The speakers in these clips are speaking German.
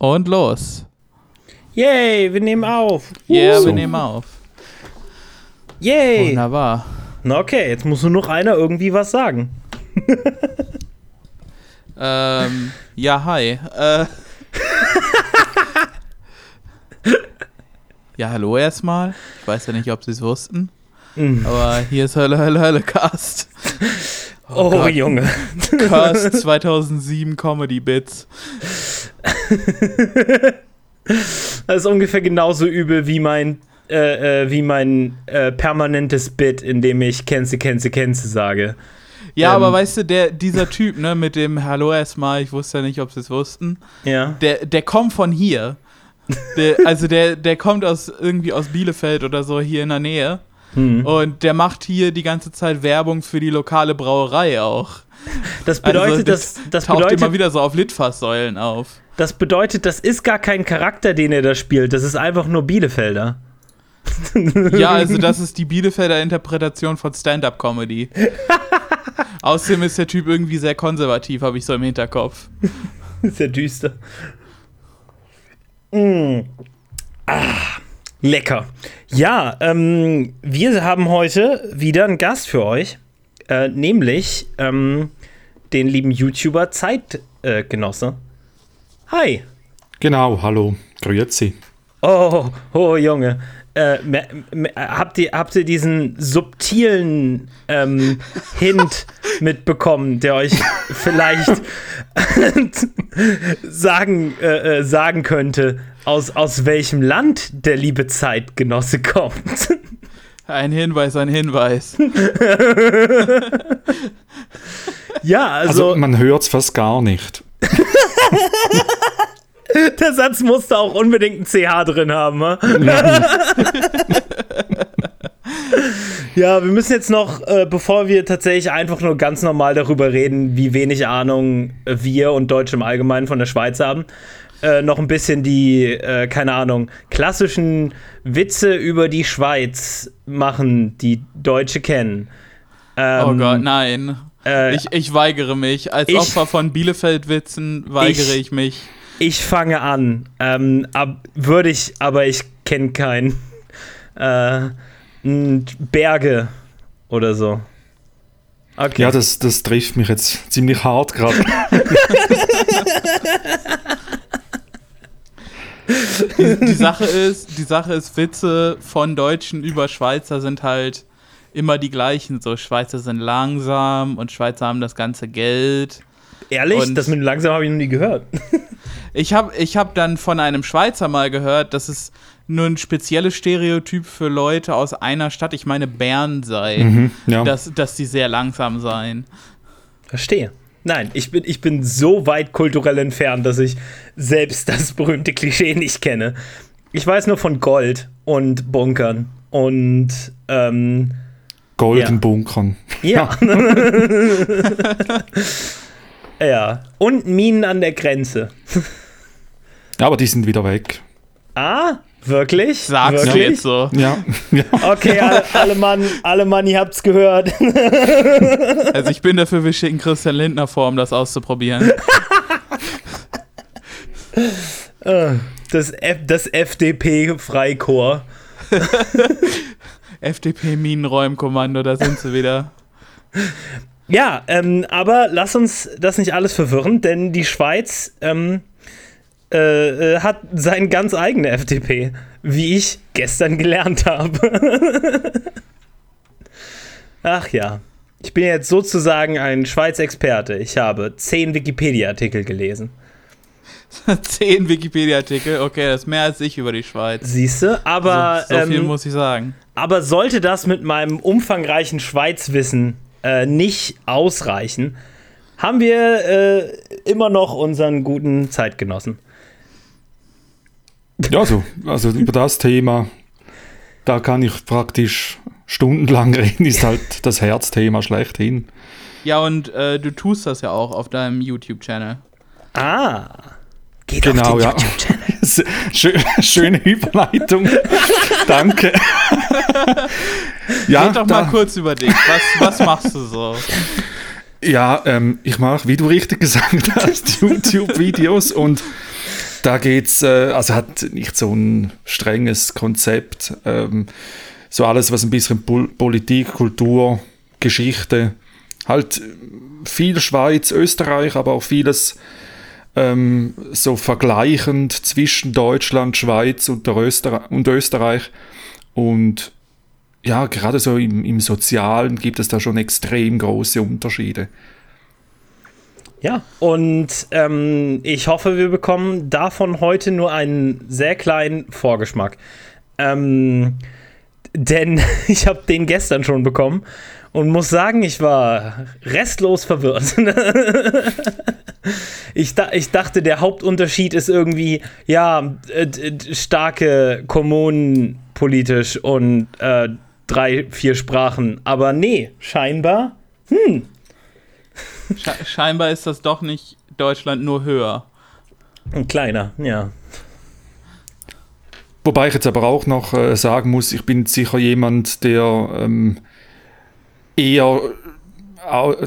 Und los. Yay, wir nehmen auf. Yeah, Uh. wir nehmen auf. Yay. Wunderbar. Na okay, jetzt muss nur noch einer irgendwie was sagen. Ähm, ja, hi. Äh, ja, hallo erstmal. Ich weiß ja nicht, ob Sie es wussten. Mm. Aber hier ist Hölle, Hölle, Hölle Cast. Oh, Gott. Junge. Cast 2007 Comedy Bits. Das ist ungefähr genauso übel wie mein, äh, äh, wie mein äh, permanentes Bit, in dem ich Kenze, Kenze, Kenze sage. Ja, Ähm. aber weißt du, der, dieser Typ, ne, mit dem Hallo erstmal, ich wusste ja nicht, ob Sie es wussten. Ja. Der, der kommt von hier. Der, also der, der kommt aus irgendwie aus Bielefeld oder so hier in der Nähe. Hm. Und der macht hier die ganze Zeit Werbung für die lokale Brauerei auch. Das bedeutet, also, das, das, taucht bedeutet immer wieder so auf Litfaßsäulen auf. Das bedeutet, das ist gar kein Charakter, den er da spielt. Das ist einfach nur Bielefelder. Ja, also das ist die Bielefelder Interpretation von Stand-up-Comedy. Außerdem ist der Typ irgendwie sehr konservativ, habe ich so im Hinterkopf. Sehr düster. Mm. Ah, lecker. Ja, ähm, wir haben heute wieder einen Gast für euch, äh, nämlich ähm, den lieben YouTuber Zeitgenosse. Äh. Hi. Genau, hallo, grüezi. Oh, oh Junge. Äh, habt, ihr, habt ihr diesen subtilen ähm, Hint mitbekommen, der euch vielleicht sagen, äh, äh, sagen könnte, aus, aus welchem Land der liebe Zeitgenosse kommt? Ein Hinweis, ein Hinweis. ja, Also, also, man hört es fast gar nicht. Der Satz musste auch unbedingt ein CH drin haben. Ja, wir müssen jetzt noch, äh, bevor wir tatsächlich einfach nur ganz normal darüber reden, wie wenig Ahnung wir und Deutsche im Allgemeinen von der Schweiz haben, äh, noch ein bisschen die, äh, keine Ahnung, klassischen Witze über die Schweiz machen, die Deutsche kennen. Ähm, Oh Gott, nein. Äh, Ich, ich weigere mich. Als ich- Opfer von Bielefeld-Witzen weigere Ich- ich, mich. Ich fange an. Ähm, ab, würde ich, aber ich kenne keinen. Äh, Berge oder so. Okay. Ja, das, das trifft mich jetzt ziemlich hart gerade. Die, die, Sache ist, die Sache ist, Witze von Deutschen über Schweizer sind halt immer die gleichen. So, Schweizer sind langsam und Schweizer haben das ganze Geld. Ehrlich? und- das mit langsam habe ich noch nie gehört. Ich habe ich hab dann von einem Schweizer mal gehört, dass es nur ein spezielles Stereotyp für Leute aus einer Stadt, ich meine Bern sei, Mhm, ja. dass, dass die sehr langsam seien. Verstehe. Nein, ich bin, ich bin so weit kulturell entfernt, dass ich selbst das berühmte Klischee nicht kenne. Ich weiß nur von Gold und Bunkern und ähm, Golden ja. Bunkern. ja. ja. Und Minen an der Grenze. Ja, aber die sind wieder weg. Ah, wirklich? Sagst du wirklich? jetzt so. Ja, ja. Okay, alle, alle Mann, alle Mann, ihr habt's gehört. Also ich bin dafür, wir schicken Christian Lindner vor, um das auszuprobieren. Das, F das FDP-Freikorps. FDP-Minenräumkommando, da sind sie wieder. Ja, ähm, aber lass uns das nicht alles verwirren, denn die Schweiz ähm, äh, äh, hat seine ganz eigene FDP, wie ich gestern gelernt habe. Ach ja, ich bin jetzt sozusagen ein Schweiz-Experte. Ich habe zehn Wikipedia-Artikel gelesen. Zehn Wikipedia-Artikel, okay, das ist mehr als ich über die Schweiz. Siehste, aber, so, so viel ähm, muss ich sagen. aber sollte das mit meinem umfangreichen Schweizwissen äh, nicht ausreichen, haben wir äh, immer noch unseren guten Zeitgenossen. ja also, also über das Thema, da kann ich praktisch stundenlang reden, ist halt das Herzthema schlechthin. Ja, und äh, du tust das ja auch auf deinem YouTube-Channel. Ah, geht Genau, auf den ja. YouTube-Channel. Schö schöne Überleitung. Danke. ja, Red doch da- mal kurz über dich. Was, was machst du so? Ja, ähm, ich mache, wie du richtig gesagt hast, YouTube-Videos und da geht's, äh, also hat nicht so ein strenges Konzept. Ähm, so alles, was ein bisschen Pol Politik, Kultur, Geschichte, halt viel Schweiz, Österreich, aber auch vieles ähm, so vergleichend zwischen Deutschland, Schweiz und, Öster und Österreich. Und ja, gerade so im, im Sozialen gibt es da schon extrem große Unterschiede. Ja, und ähm, ich hoffe, wir bekommen davon heute nur einen sehr kleinen Vorgeschmack. Ähm, denn ich habe den gestern schon bekommen und muss sagen, ich war restlos verwirrt. ich, da, ich dachte, der Hauptunterschied ist irgendwie, ja, äh, starke Kommunen politisch und äh, drei, vier Sprachen. Aber nee, scheinbar, hm. Sche scheinbar ist das doch nicht Deutschland nur höher. Ein kleiner, ja. Wobei ich jetzt aber auch noch äh, sagen muss, ich bin sicher jemand, der ähm, eher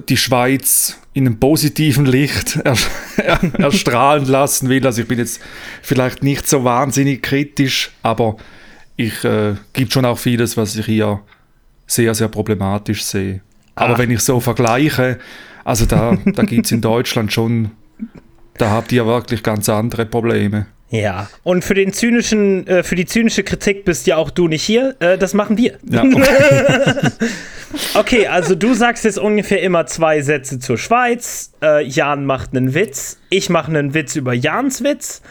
die Schweiz in einem positiven Licht er, er, erstrahlen lassen will. Also ich bin jetzt vielleicht nicht so wahnsinnig kritisch, aber ich äh, gibt schon auch vieles, was ich hier sehr, sehr problematisch sehe. Aber Ach. wenn ich so vergleiche, also da, da gibt es in Deutschland schon, da habt ihr wirklich ganz andere Probleme. Ja, und für den zynischen, äh, für die zynische Kritik bist ja auch du nicht hier. Äh, das machen wir. Ja, okay. okay. also du sagst jetzt ungefähr immer zwei Sätze zur Schweiz. Äh, Jan macht einen Witz. Ich mache einen Witz über Jans Witz.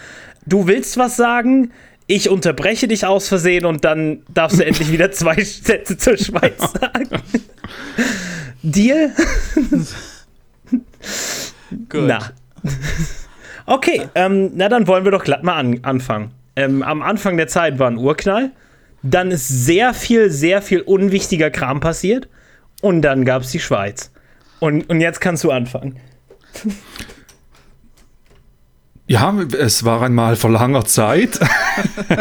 Du willst was sagen. Ich unterbreche dich aus Versehen und dann darfst du endlich wieder zwei Sätze zur Schweiz sagen. Deal? Gut. Na. Okay, ähm, na dann wollen wir doch glatt mal an, anfangen. Ähm, am Anfang der Zeit war ein Urknall, dann ist sehr viel, sehr viel unwichtiger Kram passiert und dann gab es die Schweiz. Und, und jetzt kannst du anfangen. Ja, es war einmal vor langer Zeit.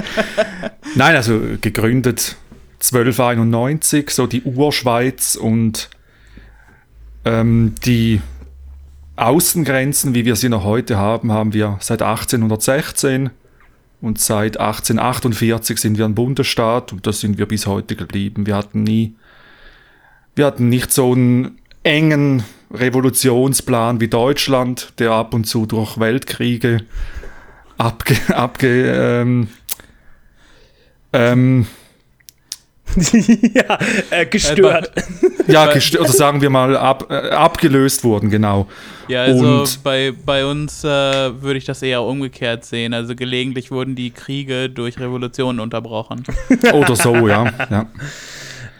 Nein, also gegründet 1291, so die Urschweiz und ähm, die Außengrenzen, wie wir sie noch heute haben, haben wir seit 1816 und seit 1848 sind wir ein Bundesstaat und das sind wir bis heute geblieben. Wir hatten nie, wir hatten nicht so einen engen Revolutionsplan wie Deutschland, der ab und zu durch Weltkriege abge, abge ähm, ähm, ja, äh, gestört. ja, gestört, oder sagen wir mal ab, äh, abgelöst wurden, genau. Ja, also Und bei, bei uns äh, würde ich das eher umgekehrt sehen. Also gelegentlich wurden die Kriege durch Revolutionen unterbrochen. oder so, ja. ja.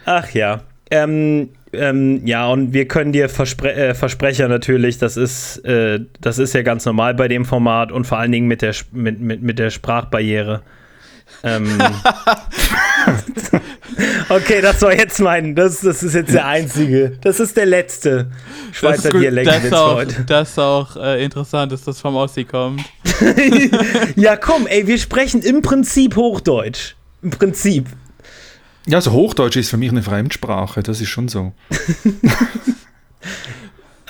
Ach ja. Ähm, ähm, ja, und wir können dir Verspre äh, Versprecher natürlich, das ist, äh, das ist ja ganz normal bei dem Format und vor allen Dingen mit der, mit, mit, mit der Sprachbarriere. Ähm, okay, das war jetzt mein, das, das ist jetzt der einzige, das ist der letzte Schweizer Dialekt das jetzt auch, heute. Das ist auch äh, interessant, dass das vom Ossi kommt. ja, komm, ey, wir sprechen im Prinzip Hochdeutsch. Im Prinzip. Ja, also Hochdeutsch ist für mich eine Fremdsprache, das ist schon so.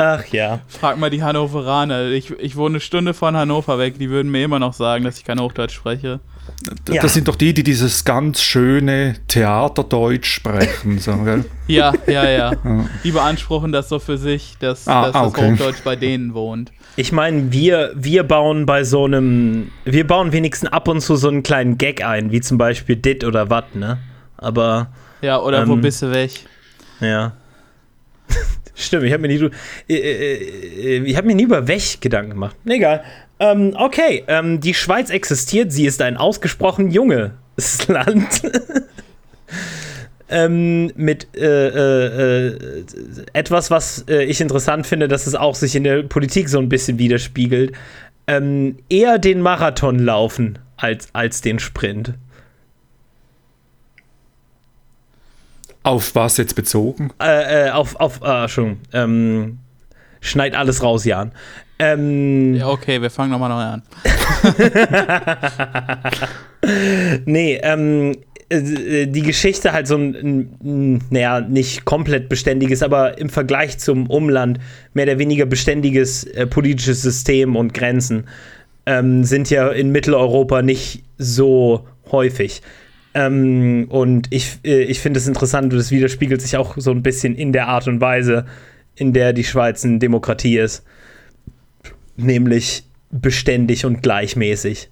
Ach ja. Frag mal die Hannoveraner. Ich, ich wohne eine Stunde von Hannover weg, die würden mir immer noch sagen, dass ich kein Hochdeutsch spreche. Das ja. sind doch die, die dieses ganz schöne Theaterdeutsch sprechen. So, gell? Ja, ja, ja. Die beanspruchen das so für sich, dass, ah, dass das Hochdeutsch bei denen wohnt. Ich meine, wir, wir bauen bei so einem, wir bauen wenigstens ab und zu so einen kleinen Gag ein, wie zum Beispiel dit oder wat, ne? Aber. Ja, oder ähm, wo bist du weg? Ja. Stimmt, ich habe mir nie, äh, äh, äh, ich hab mir nie über Weg Gedanken gemacht. Egal. Ähm, okay, ähm, die Schweiz existiert, sie ist ein ausgesprochen junges Land. ähm, mit äh, äh, äh, etwas, was ich interessant finde, dass es auch sich in der Politik so ein bisschen widerspiegelt. Ähm, eher den Marathon laufen als, als den Sprint. Auf was jetzt bezogen? Äh, auf, auf, äh, schon. Ähm, schneid alles raus, Jan. Ähm, ja, okay, wir fangen nochmal neu an. nee, ähm, äh, die Geschichte halt so ein, ein, naja, nicht komplett beständiges, aber im Vergleich zum Umland mehr oder weniger beständiges äh, politisches System und Grenzen. ähm, sind ja in Mitteleuropa nicht so häufig. Ähm, und ich, äh, ich finde es interessant, das widerspiegelt sich auch so ein bisschen in der Art und Weise, in der die Schweiz eine Demokratie ist. Nämlich beständig und gleichmäßig.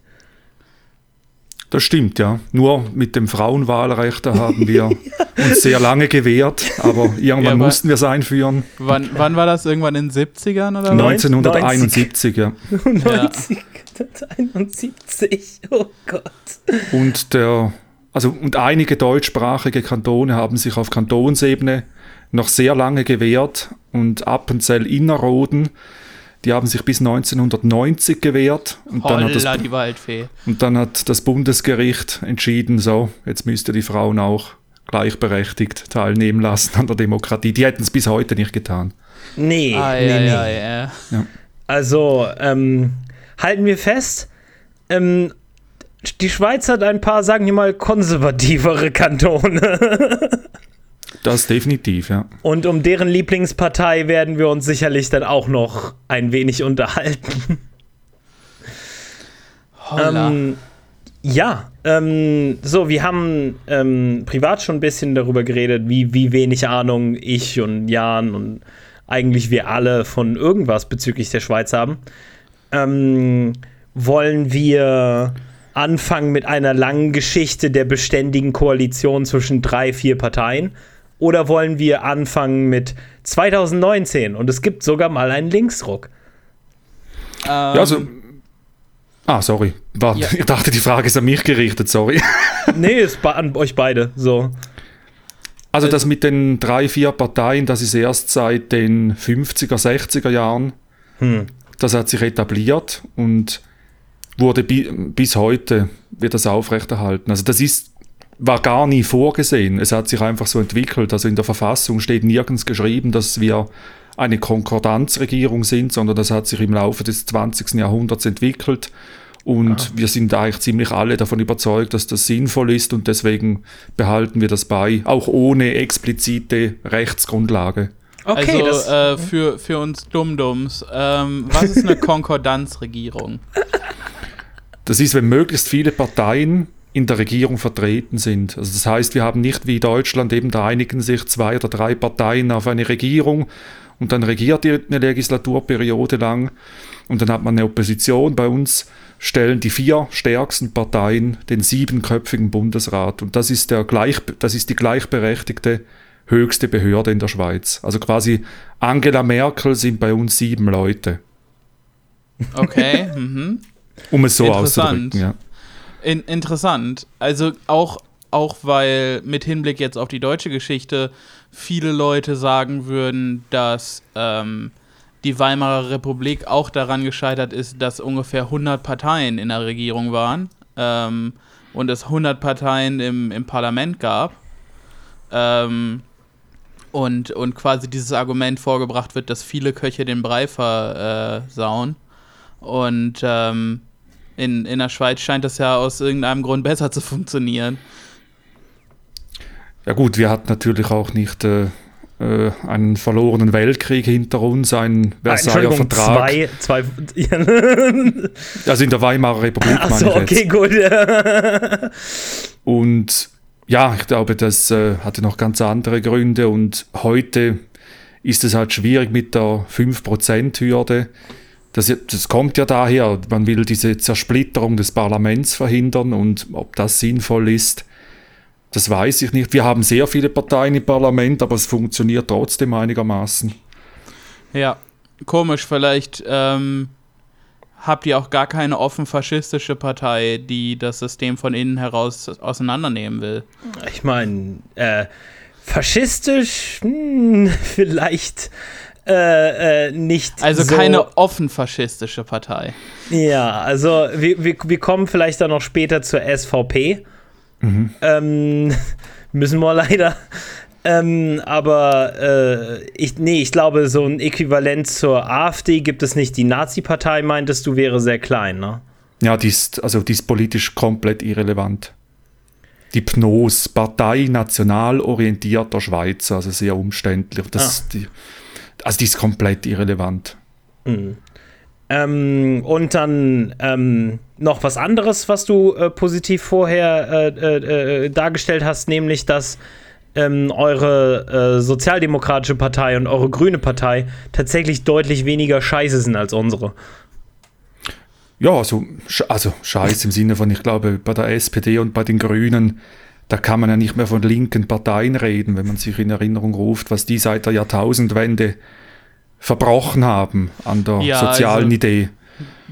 Das stimmt, ja. Nur mit dem Frauenwahlrecht da haben wir uns sehr lange gewehrt, aber irgendwann ja, mussten wir es einführen. Wann, wann, war das? Irgendwann in den 70ern oder 1971, 90. ja. 1971, oh Gott. Und der, also und einige deutschsprachige Kantone haben sich auf Kantonsebene noch sehr lange gewehrt und Appenzell Innerrhoden die haben sich bis 1990 gewehrt. Und Holla, dann hat das, die Waldfee. Und dann hat das Bundesgericht entschieden, so, jetzt müsste die Frauen auch gleichberechtigt teilnehmen lassen an der Demokratie. Die hätten es bis heute nicht getan. Nee, ah, nee, ja, nee. Ja, ja. ja. Also, ähm, halten wir fest, ähm, die Schweiz hat ein paar, sagen wir mal, konservativere Kantone. Das definitiv, ja. Und um deren Lieblingspartei werden wir uns sicherlich dann auch noch ein wenig unterhalten. Ähm, ja, ähm, so, wir haben ähm, privat schon ein bisschen darüber geredet, wie, wie wenig Ahnung ich und Jan und eigentlich wir alle von irgendwas bezüglich der Schweiz haben. Ähm, wollen wir anfangen mit einer langen Geschichte der beständigen Koalition zwischen drei, vier Parteien? Oder wollen wir anfangen mit 2019 und es gibt sogar mal einen Linksruck? Ähm, ja, also. Ah, sorry. War, ja. Ich dachte, die Frage ist an mich gerichtet, sorry. nee, ist an euch beide. So. Also das mit den drei, vier Parteien, das ist erst seit den 50er, 60er Jahren. Hm. Das hat sich etabliert und wurde bi bis heute wird das aufrechterhalten. Also das ist war gar nie vorgesehen. Es hat sich einfach so entwickelt. Also in der Verfassung steht nirgends geschrieben, dass wir eine Konkordanzregierung sind, sondern das hat sich im Laufe des 20. Jahrhunderts entwickelt. Und ah. wir sind eigentlich ziemlich alle davon überzeugt, dass das sinnvoll ist und deswegen behalten wir das bei, auch ohne explizite Rechtsgrundlage. Okay, also äh, für, für uns Dummdums, ähm, was ist eine Konkordanzregierung? Das ist, wenn möglichst viele Parteien in der Regierung vertreten sind. Also das heißt, wir haben nicht wie Deutschland eben, da einigen sich zwei oder drei Parteien auf eine Regierung und dann regiert die eine Legislaturperiode lang und dann hat man eine Opposition. Bei uns stellen die vier stärksten Parteien den siebenköpfigen Bundesrat und das ist, der gleich, das ist die gleichberechtigte höchste Behörde in der Schweiz. Also quasi Angela Merkel sind bei uns sieben Leute. Okay. mhm. Um es so auszudrücken, ja. In, interessant. Also auch, auch weil mit Hinblick jetzt auf die deutsche Geschichte viele Leute sagen würden, dass ähm, die Weimarer Republik auch daran gescheitert ist, dass ungefähr 100 Parteien in der Regierung waren ähm, und es 100 Parteien im, im Parlament gab. Ähm, und, und quasi dieses Argument vorgebracht wird, dass viele Köche den Brei versauen. Und ähm, in, in der Schweiz scheint das ja aus irgendeinem Grund besser zu funktionieren. Ja gut, wir hatten natürlich auch nicht äh, äh einen verlorenen Weltkrieg hinter uns, einen Versailler Vertrag. Zwei, zwei also in der Weimarer Republik. Ach so, okay, gut. und ja, ich glaube, das äh, hatte noch ganz andere Gründe und heute ist es halt schwierig mit der 5%-Hürde. Das, das, kommt ja daher, man will diese Zersplitterung des Parlaments verhindern und ob das sinnvoll ist, das weiß ich nicht. Wir haben sehr viele Parteien im Parlament, aber es funktioniert trotzdem einigermaßen. Ja, komisch, vielleicht ähm, habt ihr auch gar keine offen faschistische Partei, die das System von innen heraus auseinandernehmen will. Ich meine, äh, faschistisch, hm, vielleicht äh, äh, nicht. Also so keine offen faschistische Partei. Ja, also wir, wir, wir kommen vielleicht dann noch später zur SVP. Mhm. Ähm, müssen wir leider. Ähm, aber äh, ich, nee, ich glaube, so ein Äquivalent zur AfD gibt es nicht. Die Nazi-Partei, meintest du, wäre sehr klein, ne? Ja, die ist, also die ist politisch komplett irrelevant. Die PNOS, Partei National Orientierter Schweizer, also sehr umständlich. Das, ah. die, also die ist komplett irrelevant. Mhm. Ähm, und dann ähm, noch was anderes, was du äh, positiv vorher äh, äh, äh dargestellt hast, nämlich dass ähm, eure äh, sozialdemokratische Partei und eure grüne Partei tatsächlich deutlich weniger scheiße sind als unsere. Ja, also, also scheiße im Sinne von, ich glaube, bei der SPD und bei den Grünen, da kann man ja nicht mehr von linken Parteien reden, wenn man sich in Erinnerung ruft, was die seit der Jahrtausendwende verbrochen haben an der ja, sozialen also, Idee.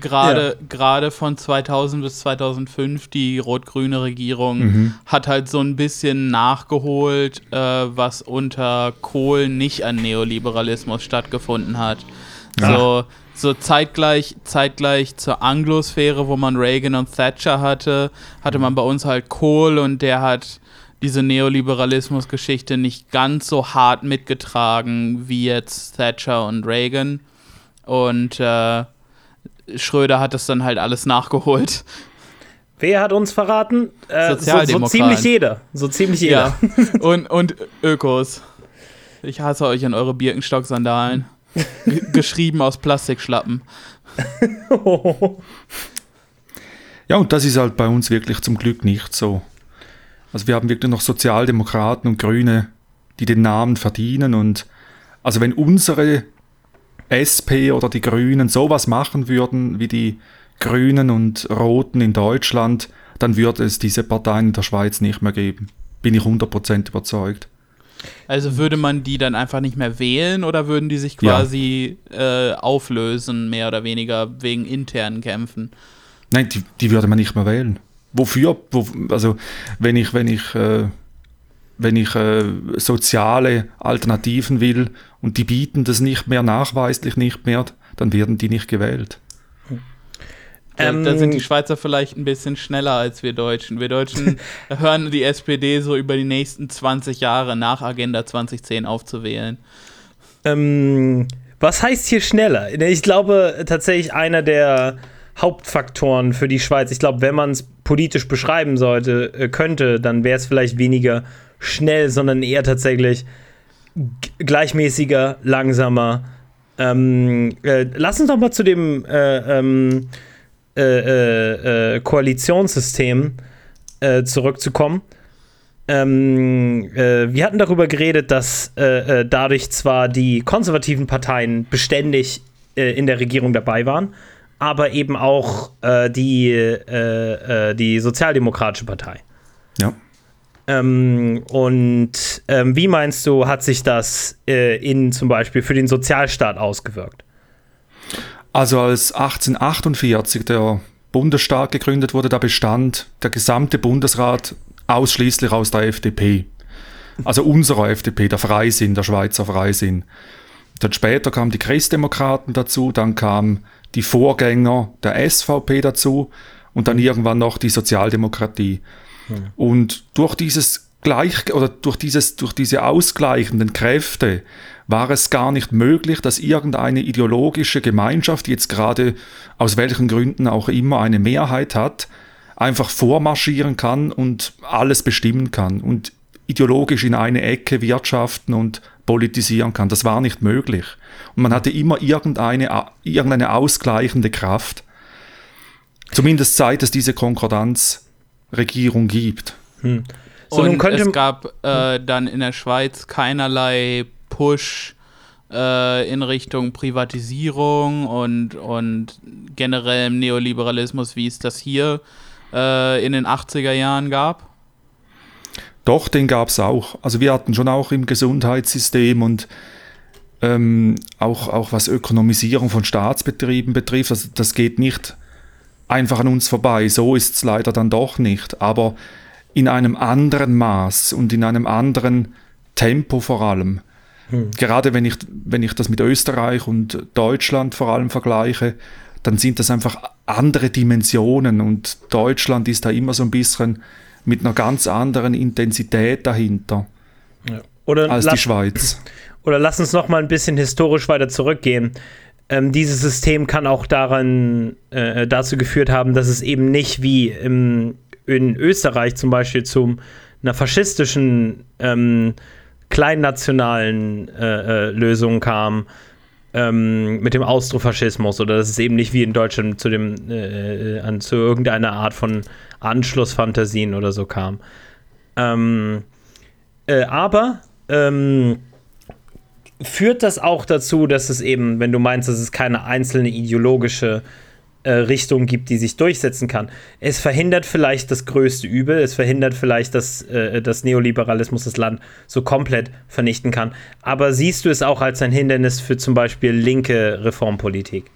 Gerade, ja. gerade von 2000 bis 2005, die rot-grüne Regierung mhm. hat halt so ein bisschen nachgeholt, äh, was unter Kohl nicht an Neoliberalismus stattgefunden hat. So, so zeitgleich, zeitgleich zur Anglosphäre, wo man Reagan und Thatcher hatte, hatte man bei uns halt Kohl und der hat diese Neoliberalismus-Geschichte nicht ganz so hart mitgetragen wie jetzt Thatcher und Reagan. Und äh, Schröder hat das dann halt alles nachgeholt. Wer hat uns verraten? Äh, so, so, ziemlich jeder. So ziemlich jeder. Ja. Und, und Ökos. Ich hasse euch an eure Birkenstock-Sandalen. Geschrieben aus Plastikschlappen. ja, und das ist halt bei uns wirklich zum Glück nicht so. Also wir haben wirklich noch Sozialdemokraten und Grüne, die den Namen verdienen und also wenn unsere SP oder die Grünen sowas machen würden wie die Grünen und Roten in Deutschland, dann würde es diese Parteien in der Schweiz nicht mehr geben. Bin ich 100% überzeugt. Also würde man die dann einfach nicht mehr wählen oder würden die sich quasi ja. äh, auflösen, mehr oder weniger wegen internen Kämpfen? Nein, die, die würde man nicht mehr wählen. Wofür? Wo, also wenn ich, wenn ich äh, wenn ich äh, soziale Alternativen will und die bieten das nicht mehr, nachweislich nicht mehr, dann werden die nicht gewählt. Ähm, da sind die Schweizer vielleicht ein bisschen schneller als wir Deutschen. Wir Deutschen hören die SPD so über die nächsten 20 Jahre nach Agenda 2010 aufzuwählen. Ähm, was heißt hier schneller? Ich glaube tatsächlich einer der Hauptfaktoren für die Schweiz. Ich glaube, wenn man es politisch beschreiben sollte, äh, könnte, dann wäre es vielleicht weniger schnell, sondern eher tatsächlich gleichmäßiger, langsamer. Ähm, äh, lass uns doch mal zu dem äh, ähm, äh, äh, äh Koalitionssystem äh, zurückzukommen. Ähm, wir hatten darüber geredet, dass dadurch zwar die konservativen Parteien beständig in der Regierung dabei waren, aber eben auch die, die Sozialdemokratische Partei. Ja. Ähm, und ähm, wie meinst du, hat sich das äh, in zum Beispiel für den Sozialstaat ausgewirkt? Also als 1848 der Bundesstaat gegründet wurde, da bestand der gesamte Bundesrat ausschließlich aus der FDP. Also unserer FDP, der Freisinn, der Schweizer Freisinn. Dann später kamen die Christdemokraten dazu, dann kamen die Vorgänger der SVP dazu und dann irgendwann noch die Sozialdemokratie. Und durch dieses Gleich oder durch dieses, durch diese ausgleichenden Kräfte war es gar nicht möglich, dass irgendeine ideologische Gemeinschaft, die jetzt gerade aus welchen Gründen auch immer eine Mehrheit hat, einfach vormarschieren kann und alles bestimmen kann und ideologisch in eine Ecke wirtschaften und politisieren kann. Das war nicht möglich. Und man hatte immer irgendeine, irgendeine ausgleichende Kraft. Zumindest seit es diese Konkordanz Regierung gibt. Hm. So, und es gab äh, dann in der Schweiz keinerlei Push äh, in Richtung Privatisierung und, und generellem Neoliberalismus, wie es das hier äh, in den 80er Jahren gab? Doch, den gab es auch. Also wir hatten schon auch im Gesundheitssystem und ähm, auch, auch was Ökonomisierung von Staatsbetrieben betrifft, also das geht nicht einfach an uns vorbei. So ist es leider dann doch nicht. Aber in einem anderen Maß und in einem anderen Tempo vor allem. Hm. Gerade wenn ich, wenn ich das mit Österreich und Deutschland vor allem vergleiche, dann sind das einfach andere Dimensionen und Deutschland ist da immer so ein bisschen mit einer ganz anderen Intensität dahinter ja. als die Schweiz. Oder lass uns noch mal ein bisschen historisch weiter zurückgehen ähm, dieses System kann auch daran, äh, dazu geführt haben, dass es eben nicht wie im, in Österreich zum Beispiel zu einer faschistischen, ähm, kleinnationalen äh, äh, Lösung kam, ähm, mit dem Austrofaschismus oder dass es eben nicht wie in Deutschland zu dem äh, an, zu irgendeiner Art von Anschlussfantasien oder so kam. Ähm, äh, aber ähm, führt das auch dazu, dass es eben, wenn du meinst, dass es keine einzelne ideologische äh, Richtung gibt, die sich durchsetzen kann. Es verhindert vielleicht das größte Übel, es verhindert vielleicht, dass äh, das Neoliberalismus das Land so komplett vernichten kann. Aber siehst du es auch als ein Hindernis für zum Beispiel linke Reformpolitik?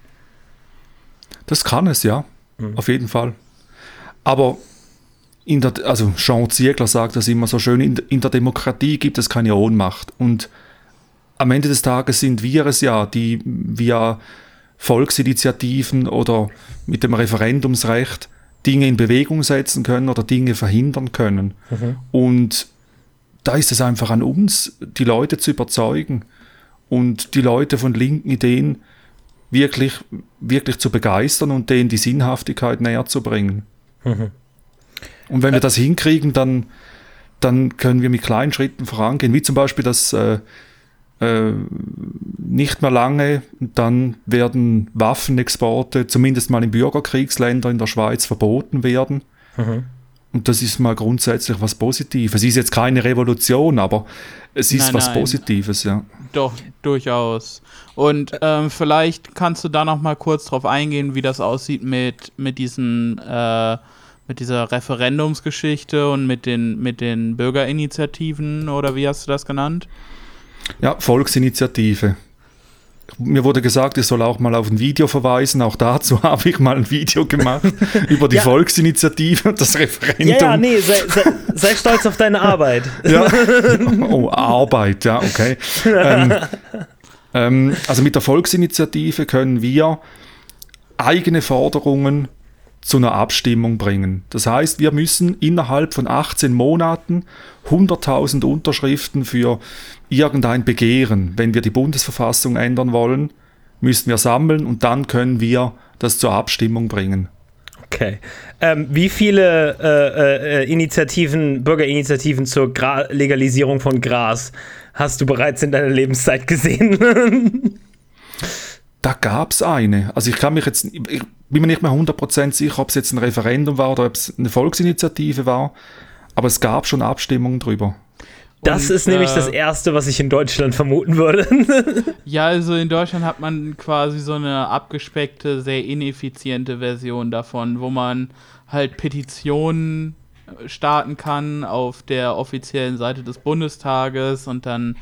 Das kann es, ja. Mhm. Auf jeden Fall. Aber in der, also Jean Ziegler sagt das immer so schön, in, in der Demokratie gibt es keine Ohnmacht. Und am Ende des Tages sind wir es ja, die via Volksinitiativen oder mit dem Referendumsrecht Dinge in Bewegung setzen können oder Dinge verhindern können. Mhm. Und da ist es einfach an uns, die Leute zu überzeugen und die Leute von linken Ideen wirklich, wirklich zu begeistern und denen die Sinnhaftigkeit näher zu bringen. Mhm. Und wenn wir das hinkriegen, dann, dann können wir mit kleinen Schritten vorangehen, wie zum Beispiel das äh, äh, nicht mehr lange, dann werden Waffenexporte, zumindest mal in Bürgerkriegsländern in der Schweiz, verboten werden. Mhm. Und das ist mal grundsätzlich was Positives. Es ist jetzt keine Revolution, aber es ist nein, was nein. Positives, ja. Doch, durchaus. Und ähm, vielleicht kannst du da noch mal kurz drauf eingehen, wie das aussieht mit, mit diesen äh, mit dieser Referendumsgeschichte und mit den, mit den Bürgerinitiativen oder wie hast du das genannt? Ja, Volksinitiative. Mir wurde gesagt, ich soll auch mal auf ein Video verweisen. Auch dazu habe ich mal ein Video gemacht über die ja. Volksinitiative und das Referendum. Ja, ja nee, sei, sei, sei, stolz auf deine Arbeit. Ja. Oh, Arbeit, ja, okay. Ähm, ähm, also mit der Volksinitiative können wir eigene Forderungen zu einer Abstimmung bringen. Das heißt, wir müssen innerhalb von 18 Monaten 100.000 Unterschriften für irgendein Begehren, wenn wir die Bundesverfassung ändern wollen, müssen wir sammeln und dann können wir das zur Abstimmung bringen. Okay. Ähm, wie viele äh, äh, Initiativen, Bürgerinitiativen zur Gra Legalisierung von Gras hast du bereits in deiner Lebenszeit gesehen? da gab es eine. Also ich kann mich jetzt, ich bin mir nicht mehr 100% sicher, ob es jetzt ein Referendum war oder ob es eine Volksinitiative war, aber es gab schon Abstimmungen drüber. Das und, ist nämlich äh, das Erste, was ich in Deutschland vermuten würde. ja, also in Deutschland hat man quasi so eine abgespeckte, sehr ineffiziente Version davon, wo man halt Petitionen starten kann auf der offiziellen Seite des Bundestages und dann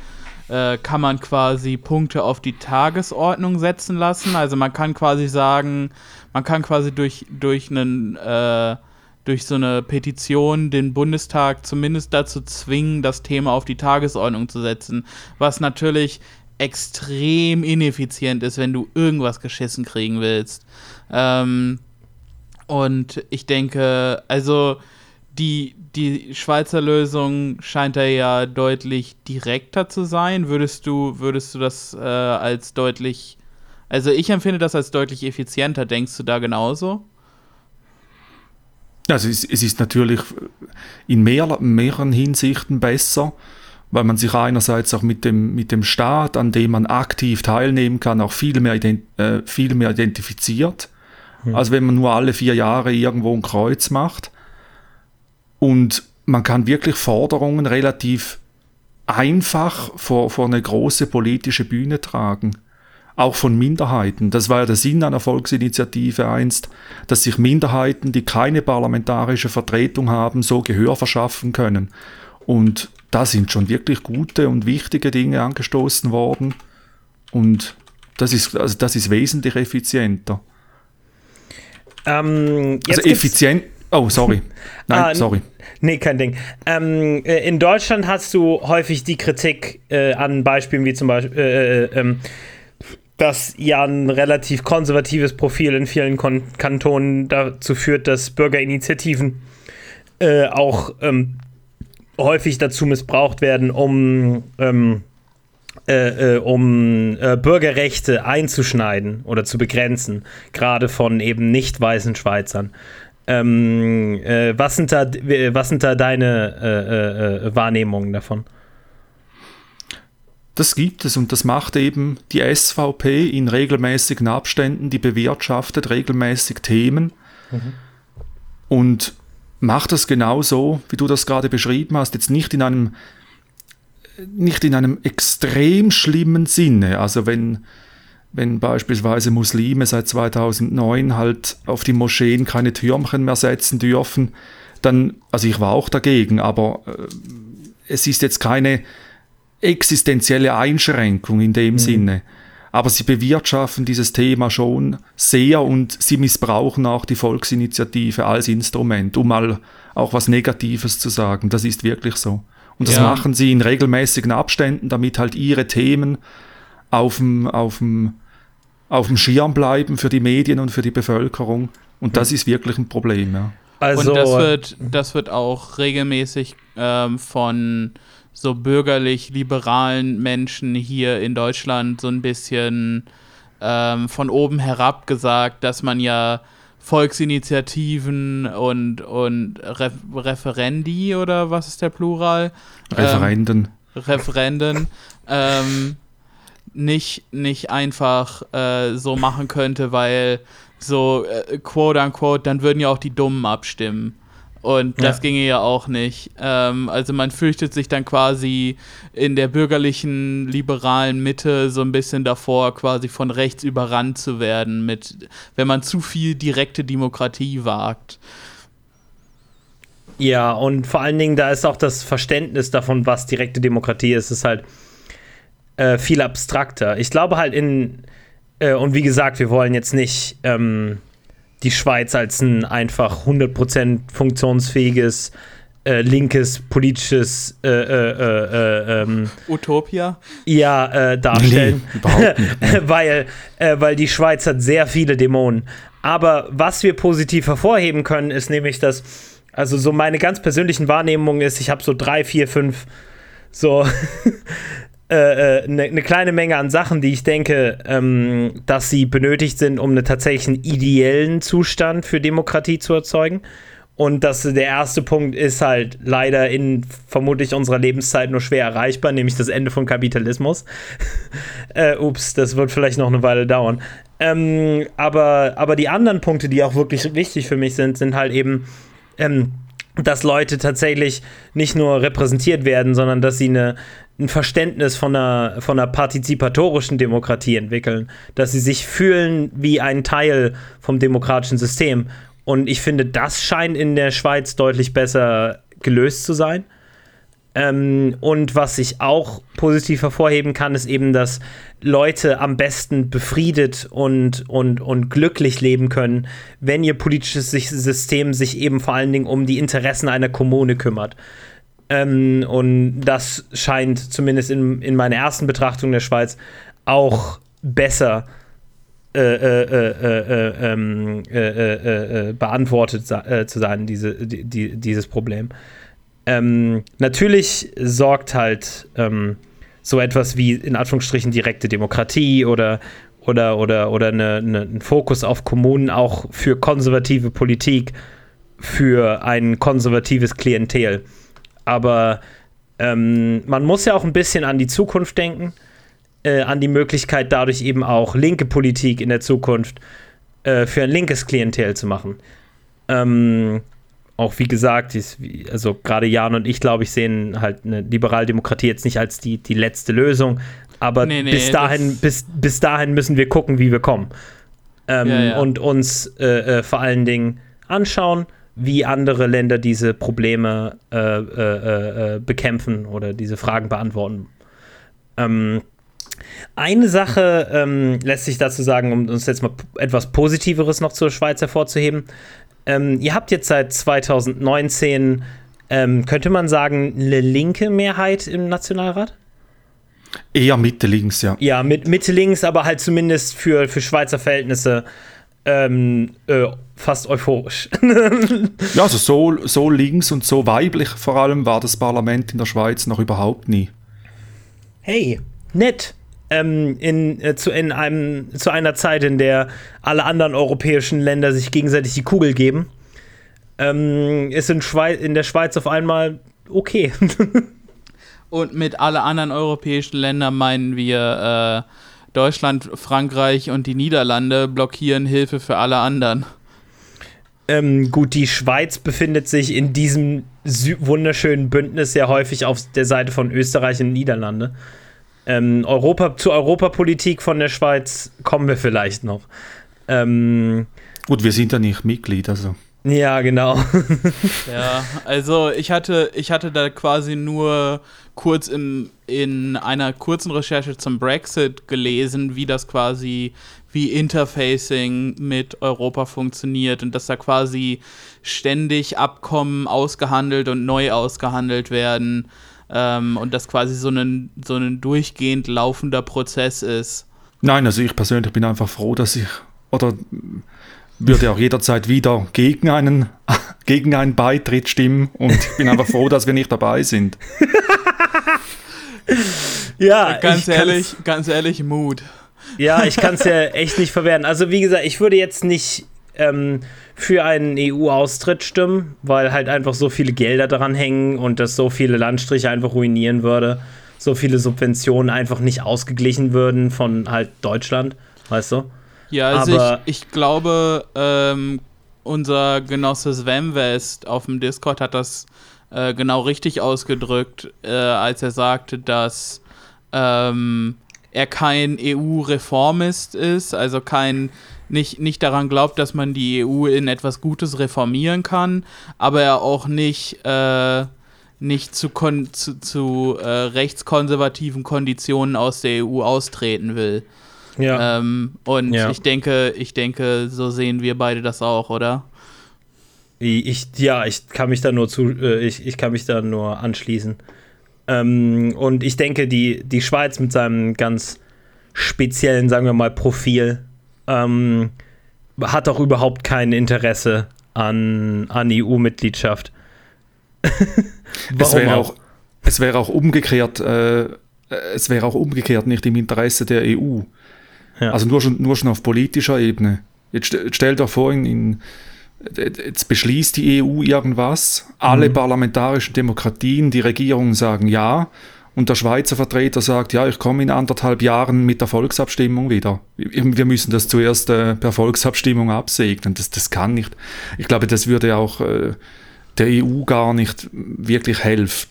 äh, kann man quasi Punkte auf die Tagesordnung setzen lassen. Also man kann quasi sagen, man kann quasi durch, durch einen äh, durch so eine Petition den Bundestag zumindest dazu zwingen, das Thema auf die Tagesordnung zu setzen, was natürlich extrem ineffizient ist, wenn du irgendwas geschissen kriegen willst. Ähm, und ich denke, also die, die Schweizer Lösung scheint da ja deutlich direkter zu sein. Würdest du, würdest du das äh, als deutlich, also ich empfinde das als deutlich effizienter. Denkst du da genauso? Also es, es ist natürlich in mehr, mehreren Hinsichten besser, weil man sich einerseits auch mit dem, mit dem Staat, an dem man aktiv teilnehmen kann, auch viel mehr, äh, viel mehr identifiziert, mhm. als wenn man nur alle vier Jahre irgendwo ein Kreuz macht. Und man kann wirklich Forderungen relativ einfach vor, vor eine große politische Bühne tragen auch von Minderheiten. Das war ja der Sinn einer Volksinitiative einst, dass sich Minderheiten, die keine parlamentarische Vertretung haben, so Gehör verschaffen können. Und da sind schon wirklich gute und wichtige Dinge angestoßen worden. Und das ist, also das ist wesentlich effizienter. Ähm, also effizient. Oh, sorry. Nein, ah, sorry. Nee, kein Ding. Ähm, äh, in Deutschland hast du häufig die Kritik äh, an Beispielen wie zum Beispiel äh, äh ähm, dass ja ein relativ konservatives Profil in vielen Kon Kantonen dazu führt, dass Bürgerinitiativen äh, auch ähm, häufig dazu missbraucht werden, um, ähm, äh, äh, um äh, Bürgerrechte einzuschneiden oder zu begrenzen, gerade von eben nicht weißen Schweizern. Ähm, äh, was, sind da, was sind da deine äh, Wahrnehmungen davon? Das gibt es und das macht eben die SVP in regelmäßigen Abständen, die bewirtschaftet regelmäßig Themen mhm. und macht das genau so, wie du das gerade beschrieben hast, jetzt nicht in einem nicht in einem extrem schlimmen Sinne. Also wenn, wenn beispielsweise Muslime seit 2009 halt auf die Moscheen keine Türmchen mehr setzen dürfen, dann, also ich war auch dagegen, aber äh, es ist jetzt keine existenzielle Einschränkung in dem mhm. Sinne. Aber sie bewirtschaften dieses Thema schon sehr und sie missbrauchen auch die Volksinitiative als Instrument, um mal auch was Negatives zu sagen. Das ist wirklich so. Und das ja. machen sie in regelmäßigen Abständen, damit halt ihre Themen auf dem, auf dem, auf dem Schirm bleiben für die Medien und für die Bevölkerung. Und das mhm. ist wirklich ein Problem. Ja. Also, und das wird, das wird auch regelmäßig ähm, von so bürgerlich-liberalen Menschen hier in Deutschland so ein bisschen ähm, von oben herab gesagt, dass man ja Volksinitiativen und, und Re Referendi oder was ist der Plural? Referenden. Ähm, Referenden. ähm, nicht, nicht einfach äh, so machen könnte, weil so äh, quote unquote, dann würden ja auch die Dummen abstimmen. Und das ja. ginge ja auch nicht. Ähm, also man fürchtet sich dann quasi in der bürgerlichen, liberalen Mitte so ein bisschen davor, quasi von rechts überrannt zu werden, mit, wenn man zu viel direkte Demokratie wagt. Ja, und vor allen Dingen, da ist auch das Verständnis davon, was direkte Demokratie ist, ist halt äh, viel abstrakter. Ich glaube halt in, äh, und wie gesagt, wir wollen jetzt nicht ähm, die Schweiz als ein einfach 100% funktionsfähiges äh, linkes politisches äh, äh, äh, ähm, Utopia ja darstellen, nee, überhaupt nicht, weil weil die Schweiz hat sehr viele Dämonen. Aber was wir positiv hervorheben können, ist nämlich, dass also so meine ganz persönlichen Wahrnehmungen ist, ich habe so drei, vier, fünf so eine äh, ne, ne kleine Menge an Sachen, die ich denke, ähm, dass sie benötigt sind, um einen tatsächlichen ideellen Zustand für Demokratie zu erzeugen. Und dass der erste Punkt ist halt leider in vermutlich unserer Lebenszeit nur schwer erreichbar, nämlich das Ende von Kapitalismus. äh, ups, das wird vielleicht noch eine Weile dauern. Ähm, aber, aber die anderen Punkte, die auch wirklich wichtig für mich sind, sind halt eben, ähm, dass Leute tatsächlich nicht nur repräsentiert werden, sondern dass sie eine, ein Verständnis von einer, von einer partizipatorischen Demokratie entwickeln, dass sie sich fühlen wie ein Teil vom demokratischen System. Und ich finde, das scheint in der Schweiz deutlich besser gelöst zu sein. Ähm, und was ich auch positiv hervorheben kann, ist eben, dass Leute am besten befriedet und, und, und glücklich leben können, wenn ihr politisches System sich eben vor allen Dingen um die Interessen einer Kommune kümmert. Ähm, und das scheint zumindest in, in meiner ersten Betrachtung der Schweiz auch besser beantwortet zu sein, diese, die, dieses Problem. Ähm, natürlich sorgt halt ähm, so etwas wie in Anführungsstrichen direkte Demokratie oder oder oder oder eine, eine, ein Fokus auf Kommunen auch für konservative Politik für ein konservatives Klientel. Aber ähm, man muss ja auch ein bisschen an die Zukunft denken, äh, an die Möglichkeit, dadurch eben auch linke Politik in der Zukunft äh, für ein linkes Klientel zu machen. Ähm, auch wie gesagt, also gerade Jan und ich, glaube ich, sehen halt eine Liberaldemokratie jetzt nicht als die, die letzte Lösung. Aber nee, nee, bis, dahin, bis, bis dahin müssen wir gucken, wie wir kommen. Ähm, ja, ja. Und uns äh, äh, vor allen Dingen anschauen, wie andere Länder diese Probleme äh, äh, äh, bekämpfen oder diese Fragen beantworten. Ähm, eine Sache ähm, lässt sich dazu sagen, um uns jetzt mal etwas Positiveres noch zur Schweiz hervorzuheben. Ähm, ihr habt jetzt seit 2019, ähm, könnte man sagen, eine linke Mehrheit im Nationalrat? Eher Mitte-Links, ja. Ja, mit Mitte-Links, aber halt zumindest für, für Schweizer Verhältnisse ähm, äh, fast euphorisch. ja, also so, so links und so weiblich vor allem war das Parlament in der Schweiz noch überhaupt nie. Hey, nett ähm, in, äh, zu, in einem, zu einer Zeit, in der alle anderen europäischen Länder sich gegenseitig die Kugel geben, ähm, ist in, Schweiz, in der Schweiz auf einmal okay. Und mit alle anderen europäischen Ländern meinen wir äh, Deutschland, Frankreich und die Niederlande blockieren Hilfe für alle anderen. Ähm, gut, die Schweiz befindet sich in diesem wunderschönen Bündnis sehr häufig auf der Seite von Österreich und Niederlande. Ähm, Europa, zur Europapolitik von der Schweiz kommen wir vielleicht noch. Ähm, Gut, wir sind ja nicht Mitglied, also. Ja, genau. ja, also ich hatte, ich hatte da quasi nur kurz im, in einer kurzen Recherche zum Brexit gelesen, wie das quasi, wie Interfacing mit Europa funktioniert und dass da quasi ständig Abkommen ausgehandelt und neu ausgehandelt werden ähm, und das quasi so ein, so ein durchgehend laufender Prozess ist. Nein, also ich persönlich bin einfach froh, dass ich, oder würde auch jederzeit wieder gegen einen, gegen einen Beitritt stimmen und ich bin einfach froh, dass wir nicht dabei sind. ja, ganz ehrlich, ganz ehrlich, Mut. Ja, ich kann es ja echt nicht verwehren. Also wie gesagt, ich würde jetzt nicht ähm, für einen EU-Austritt stimmen, weil halt einfach so viele Gelder daran hängen und das so viele Landstriche einfach ruinieren würde. So viele Subventionen einfach nicht ausgeglichen würden von halt Deutschland, weißt du? Ja, also Aber ich, ich glaube, ähm, unser Genosse Sven West auf dem Discord hat das äh, genau richtig ausgedrückt, äh, als er sagte, dass ähm, er kein EU-Reformist ist, also kein nicht, nicht daran glaubt, dass man die EU in etwas Gutes reformieren kann, aber er auch nicht, äh, nicht zu, zu, zu äh, rechtskonservativen Konditionen aus der EU austreten will. Ja. Ähm, und ja. ich denke, ich denke, so sehen wir beide das auch, oder? Ich, ja, ich kann mich da nur zu, äh, ich, ich kann mich da nur anschließen. Ähm, und ich denke, die, die Schweiz mit seinem ganz speziellen, sagen wir mal, Profil ähm, hat auch überhaupt kein Interesse an, an EU-Mitgliedschaft. es wäre auch, es wäre auch umgekehrt, äh, es wäre auch umgekehrt nicht im Interesse der EU. Ja. Also nur schon, nur schon auf politischer Ebene. Jetzt stell dir vor, in, in, jetzt beschließt die EU irgendwas, alle mhm. parlamentarischen Demokratien, die Regierungen sagen ja, und der Schweizer Vertreter sagt, ja, ich komme in anderthalb Jahren mit der Volksabstimmung wieder. Wir müssen das zuerst äh, per Volksabstimmung absegnen. Das, das kann nicht. Ich glaube, das würde auch äh, der EU gar nicht wirklich helfen.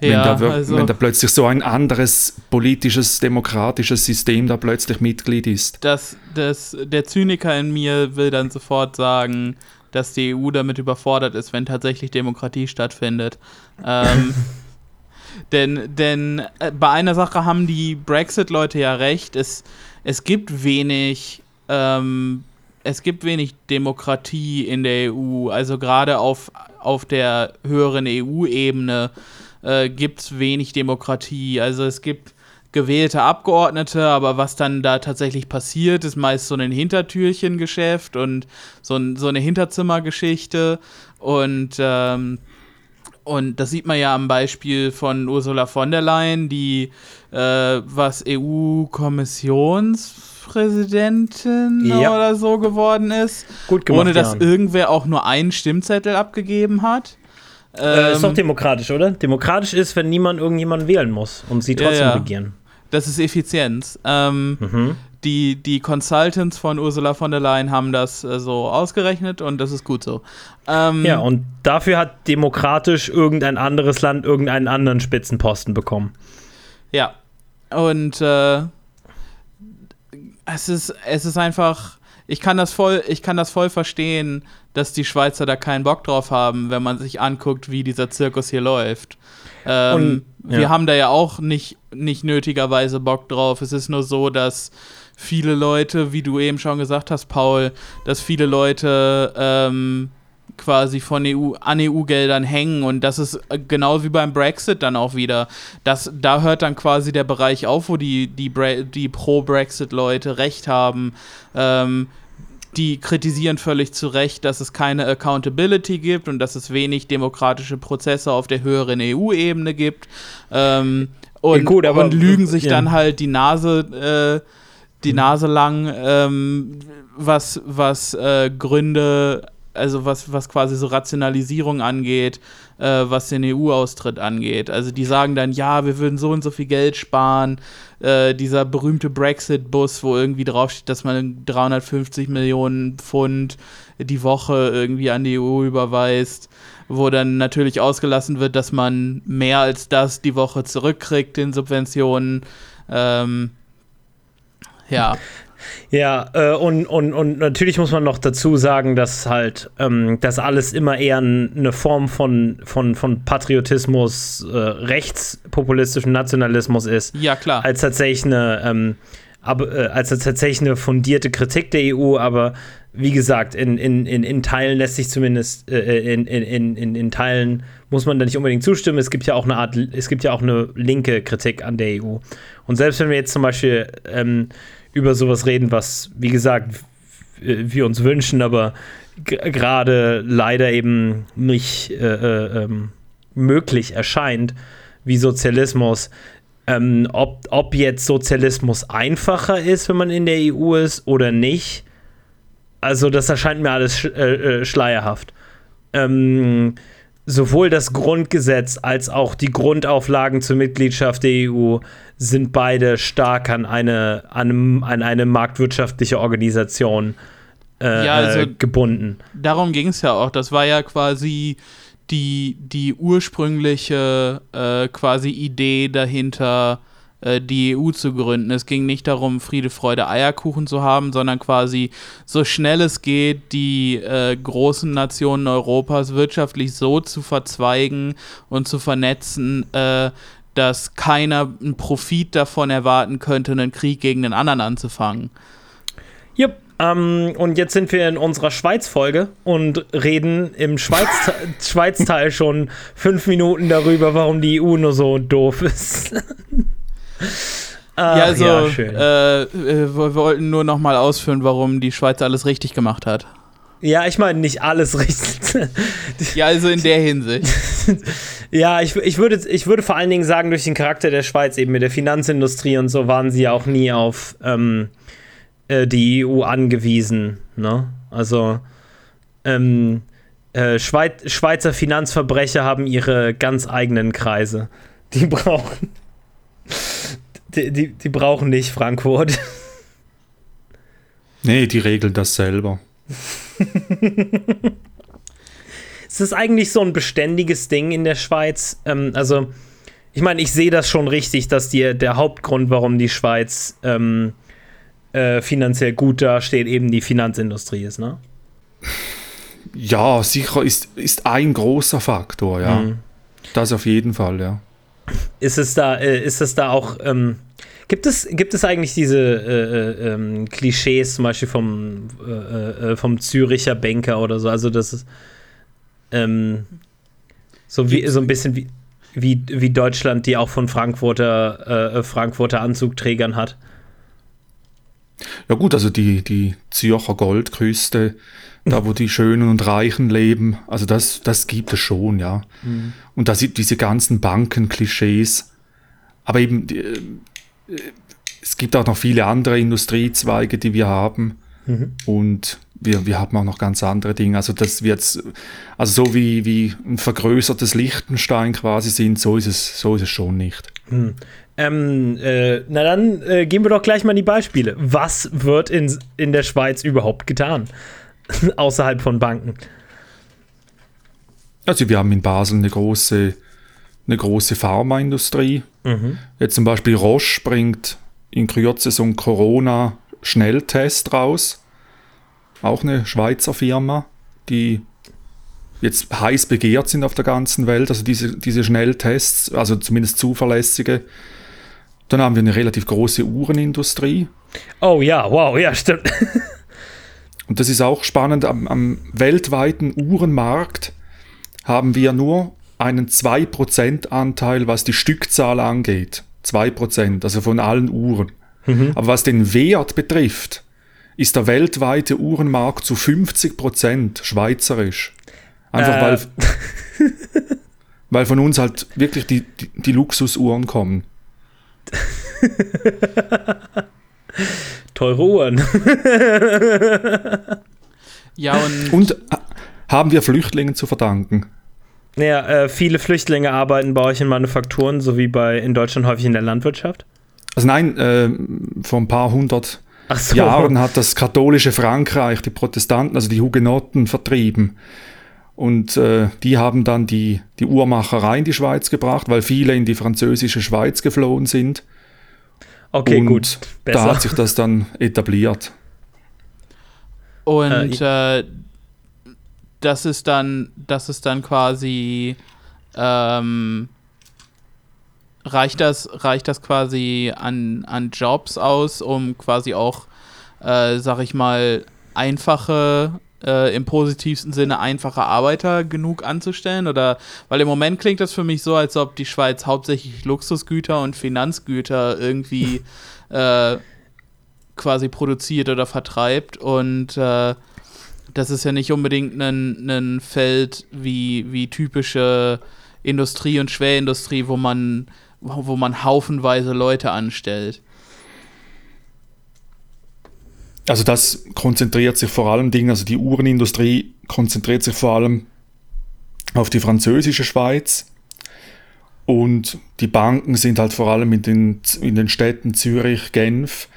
Wenn, ja, da, also, wenn da plötzlich so ein anderes politisches, demokratisches System da plötzlich Mitglied ist. Das, das, der Zyniker in mir will dann sofort sagen, dass die EU damit überfordert ist, wenn tatsächlich Demokratie stattfindet. ähm, denn, denn äh, bei einer Sache haben die Brexit-Leute ja recht. Es, es gibt wenig. Ähm, es gibt wenig Demokratie in der EU, also gerade auf, auf der höheren EU-Ebene äh, gibt es wenig Demokratie. Also es gibt gewählte Abgeordnete, aber was dann da tatsächlich passiert, ist meist so ein Hintertürchengeschäft und so, ein, so eine Hinterzimmergeschichte. Und, ähm, und das sieht man ja am Beispiel von Ursula von der Leyen, die äh, was EU-Kommissionspräsidentin ja. oder so geworden ist, Gut gemacht, ohne dass ja. irgendwer auch nur einen Stimmzettel abgegeben hat. Äh, ist doch ähm, demokratisch, oder? Demokratisch ist, wenn niemand irgendjemanden wählen muss und sie trotzdem ja, ja. regieren. Das ist Effizienz. Ähm, mhm. die, die Consultants von Ursula von der Leyen haben das äh, so ausgerechnet und das ist gut so. Ähm, ja, und dafür hat demokratisch irgendein anderes Land irgendeinen anderen Spitzenposten bekommen. Ja. Und äh, es, ist, es ist einfach ich kann das voll, ich kann das voll verstehen, dass die Schweizer da keinen Bock drauf haben, wenn man sich anguckt, wie dieser Zirkus hier läuft. Ähm, Und, ja. Wir haben da ja auch nicht, nicht nötigerweise Bock drauf. Es ist nur so, dass viele Leute, wie du eben schon gesagt hast, Paul, dass viele Leute ähm, quasi von EU an EU-Geldern hängen und das ist äh, genau wie beim Brexit dann auch wieder. Das, da hört dann quasi der Bereich auf, wo die, die, die Pro-Brexit-Leute recht haben. Ähm, die kritisieren völlig zu Recht, dass es keine Accountability gibt und dass es wenig demokratische Prozesse auf der höheren EU-Ebene gibt. Ähm, und, ja, gut, aber, und lügen sich ja. dann halt die Nase, äh, die Nase lang, ähm, was, was äh, Gründe also was, was quasi so Rationalisierung angeht, äh, was den EU-Austritt angeht. Also die sagen dann, ja, wir würden so und so viel Geld sparen. Äh, dieser berühmte Brexit-Bus, wo irgendwie draufsteht, dass man 350 Millionen Pfund die Woche irgendwie an die EU überweist, wo dann natürlich ausgelassen wird, dass man mehr als das die Woche zurückkriegt in Subventionen. Ähm, ja. Ja, äh, und, und, und natürlich muss man noch dazu sagen, dass halt ähm, das alles immer eher eine Form von, von, von Patriotismus, äh, rechtspopulistischen Nationalismus ist. Ja, klar. Als tatsächlich eine, ähm, ab, äh, als tatsächlich eine fundierte Kritik der EU, aber wie gesagt, in, in, in, in Teilen lässt sich zumindest, äh, in, in, in, in Teilen muss man da nicht unbedingt zustimmen. Es gibt ja auch eine Art, es gibt ja auch eine linke Kritik an der EU. Und selbst wenn wir jetzt zum Beispiel ähm, über sowas reden, was, wie gesagt, wir uns wünschen, aber gerade leider eben nicht äh, äh, ähm, möglich erscheint, wie Sozialismus. Ähm, ob, ob jetzt Sozialismus einfacher ist, wenn man in der EU ist oder nicht, also das erscheint mir alles sch äh, äh schleierhaft. Ähm, sowohl das Grundgesetz als auch die Grundauflagen zur Mitgliedschaft der EU sind beide stark an eine, an, an eine marktwirtschaftliche Organisation äh, ja, also gebunden. Darum ging es ja auch. Das war ja quasi die, die ursprüngliche äh, quasi Idee dahinter, äh, die EU zu gründen. Es ging nicht darum, Friede, Freude, Eierkuchen zu haben, sondern quasi so schnell es geht, die äh, großen Nationen Europas wirtschaftlich so zu verzweigen und zu vernetzen, äh, dass keiner einen Profit davon erwarten könnte, einen Krieg gegen den anderen anzufangen. Yep. Ähm, und jetzt sind wir in unserer Schweiz-Folge und reden im Schweiz-Teil Schweiz schon fünf Minuten darüber, warum die EU nur so doof ist. Ach, ja, also ja, äh, äh, wir wollten nur noch mal ausführen, warum die Schweiz alles richtig gemacht hat. Ja, ich meine nicht alles richtig. ja, also in der Hinsicht. ja, ich, ich, würde, ich würde vor allen Dingen sagen, durch den Charakter der Schweiz, eben mit der Finanzindustrie und so, waren sie ja auch nie auf ähm, äh, die EU angewiesen. Ne? Also, ähm, äh, Schweiz, Schweizer Finanzverbrecher haben ihre ganz eigenen Kreise. Die brauchen die, die, die brauchen nicht Frankfurt. Nee, die regeln das selber. ist das eigentlich so ein beständiges Ding in der Schweiz? Ähm, also, ich meine, ich sehe das schon richtig, dass die, der Hauptgrund, warum die Schweiz ähm, äh, finanziell gut dasteht, eben die Finanzindustrie ist, ne? Ja, sicher ist, ist ein großer Faktor, ja. Mhm. Das auf jeden Fall, ja. Ist es da, äh, ist es da auch, ähm, gibt, es, gibt es eigentlich diese äh, äh, ähm, Klischees zum Beispiel vom, äh, äh, vom Züricher Banker oder so? Also das ist ähm, so, wie, so ein bisschen wie, wie, wie Deutschland, die auch von Frankfurter, äh, Frankfurter Anzugträgern hat. Ja gut, also die, die Zürcher Goldküste, da wo die Schönen und Reichen leben. Also das, das gibt es schon, ja. Mhm. Und da sind diese ganzen Bankenklischees. Aber eben, äh, es gibt auch noch viele andere Industriezweige, die wir haben. Mhm. Und wir, wir haben auch noch ganz andere Dinge. Also das wird also so wie, wie ein vergrößertes Liechtenstein quasi sind, so ist es, so ist es schon nicht. Mhm. Ähm, äh, na dann äh, gehen wir doch gleich mal in die Beispiele. Was wird in, in der Schweiz überhaupt getan? außerhalb von Banken. Also wir haben in Basel eine große, eine große Pharmaindustrie. Mhm. Jetzt zum Beispiel Roche bringt in Kürze so einen Corona-Schnelltest raus. Auch eine Schweizer Firma, die jetzt heiß begehrt sind auf der ganzen Welt. Also diese, diese Schnelltests, also zumindest zuverlässige. Dann haben wir eine relativ große Uhrenindustrie. Oh ja, wow, ja, stimmt. Und das ist auch spannend, am, am weltweiten Uhrenmarkt haben wir nur einen 2% Anteil, was die Stückzahl angeht. 2%, also von allen Uhren. Mhm. Aber was den Wert betrifft, ist der weltweite Uhrenmarkt zu 50% schweizerisch. Einfach äh. weil, weil von uns halt wirklich die, die, die Luxusuhren kommen. teure Uhren. ja, und. Und haben wir Flüchtlingen zu verdanken. Ja, äh, viele Flüchtlinge arbeiten bei euch in Manufakturen, so wie bei in Deutschland häufig in der Landwirtschaft. Also nein, äh, vor ein paar hundert so. Jahren hat das katholische Frankreich die Protestanten, also die Hugenotten, vertrieben. Und äh, die haben dann die, die Uhrmacherei in die Schweiz gebracht, weil viele in die französische Schweiz geflohen sind. Okay, und gut. Da Besser. hat sich das dann etabliert. Und Äh, äh, das ist dann, das ist dann quasi, ähm, reicht das, reicht das quasi an, an Jobs aus, um quasi auch, äh, sag ich mal, einfache, äh, im positivsten Sinne einfache Arbeiter genug anzustellen? Oder, weil im Moment klingt das für mich so, als ob die Schweiz hauptsächlich Luxusgüter und Finanzgüter irgendwie äh, quasi produziert oder vertreibt und äh, das ist ja nicht unbedingt ein, ein Feld wie, wie typische Industrie und Schwerindustrie, wo man, wo man haufenweise Leute anstellt. Also das konzentriert sich vor allem Dingen, also die Uhrenindustrie konzentriert sich vor allem auf die französische Schweiz und die Banken sind halt vor allem in den, in den Städten Zürich, Genf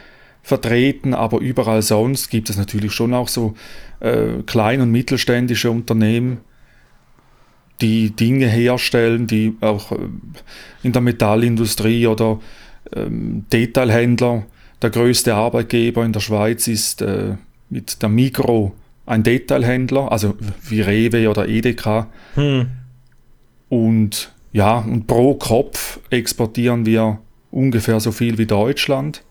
vertreten, aber überall sonst gibt es natürlich schon auch so äh, klein- und mittelständische Unternehmen, die Dinge herstellen, die auch äh, in der Metallindustrie oder ähm, Detailhändler. Der größte Arbeitgeber in der Schweiz ist äh, mit der Migro ein Detailhändler, also wie Rewe oder Edeka. Hm. Und ja, und pro Kopf exportieren wir ungefähr so viel wie Deutschland.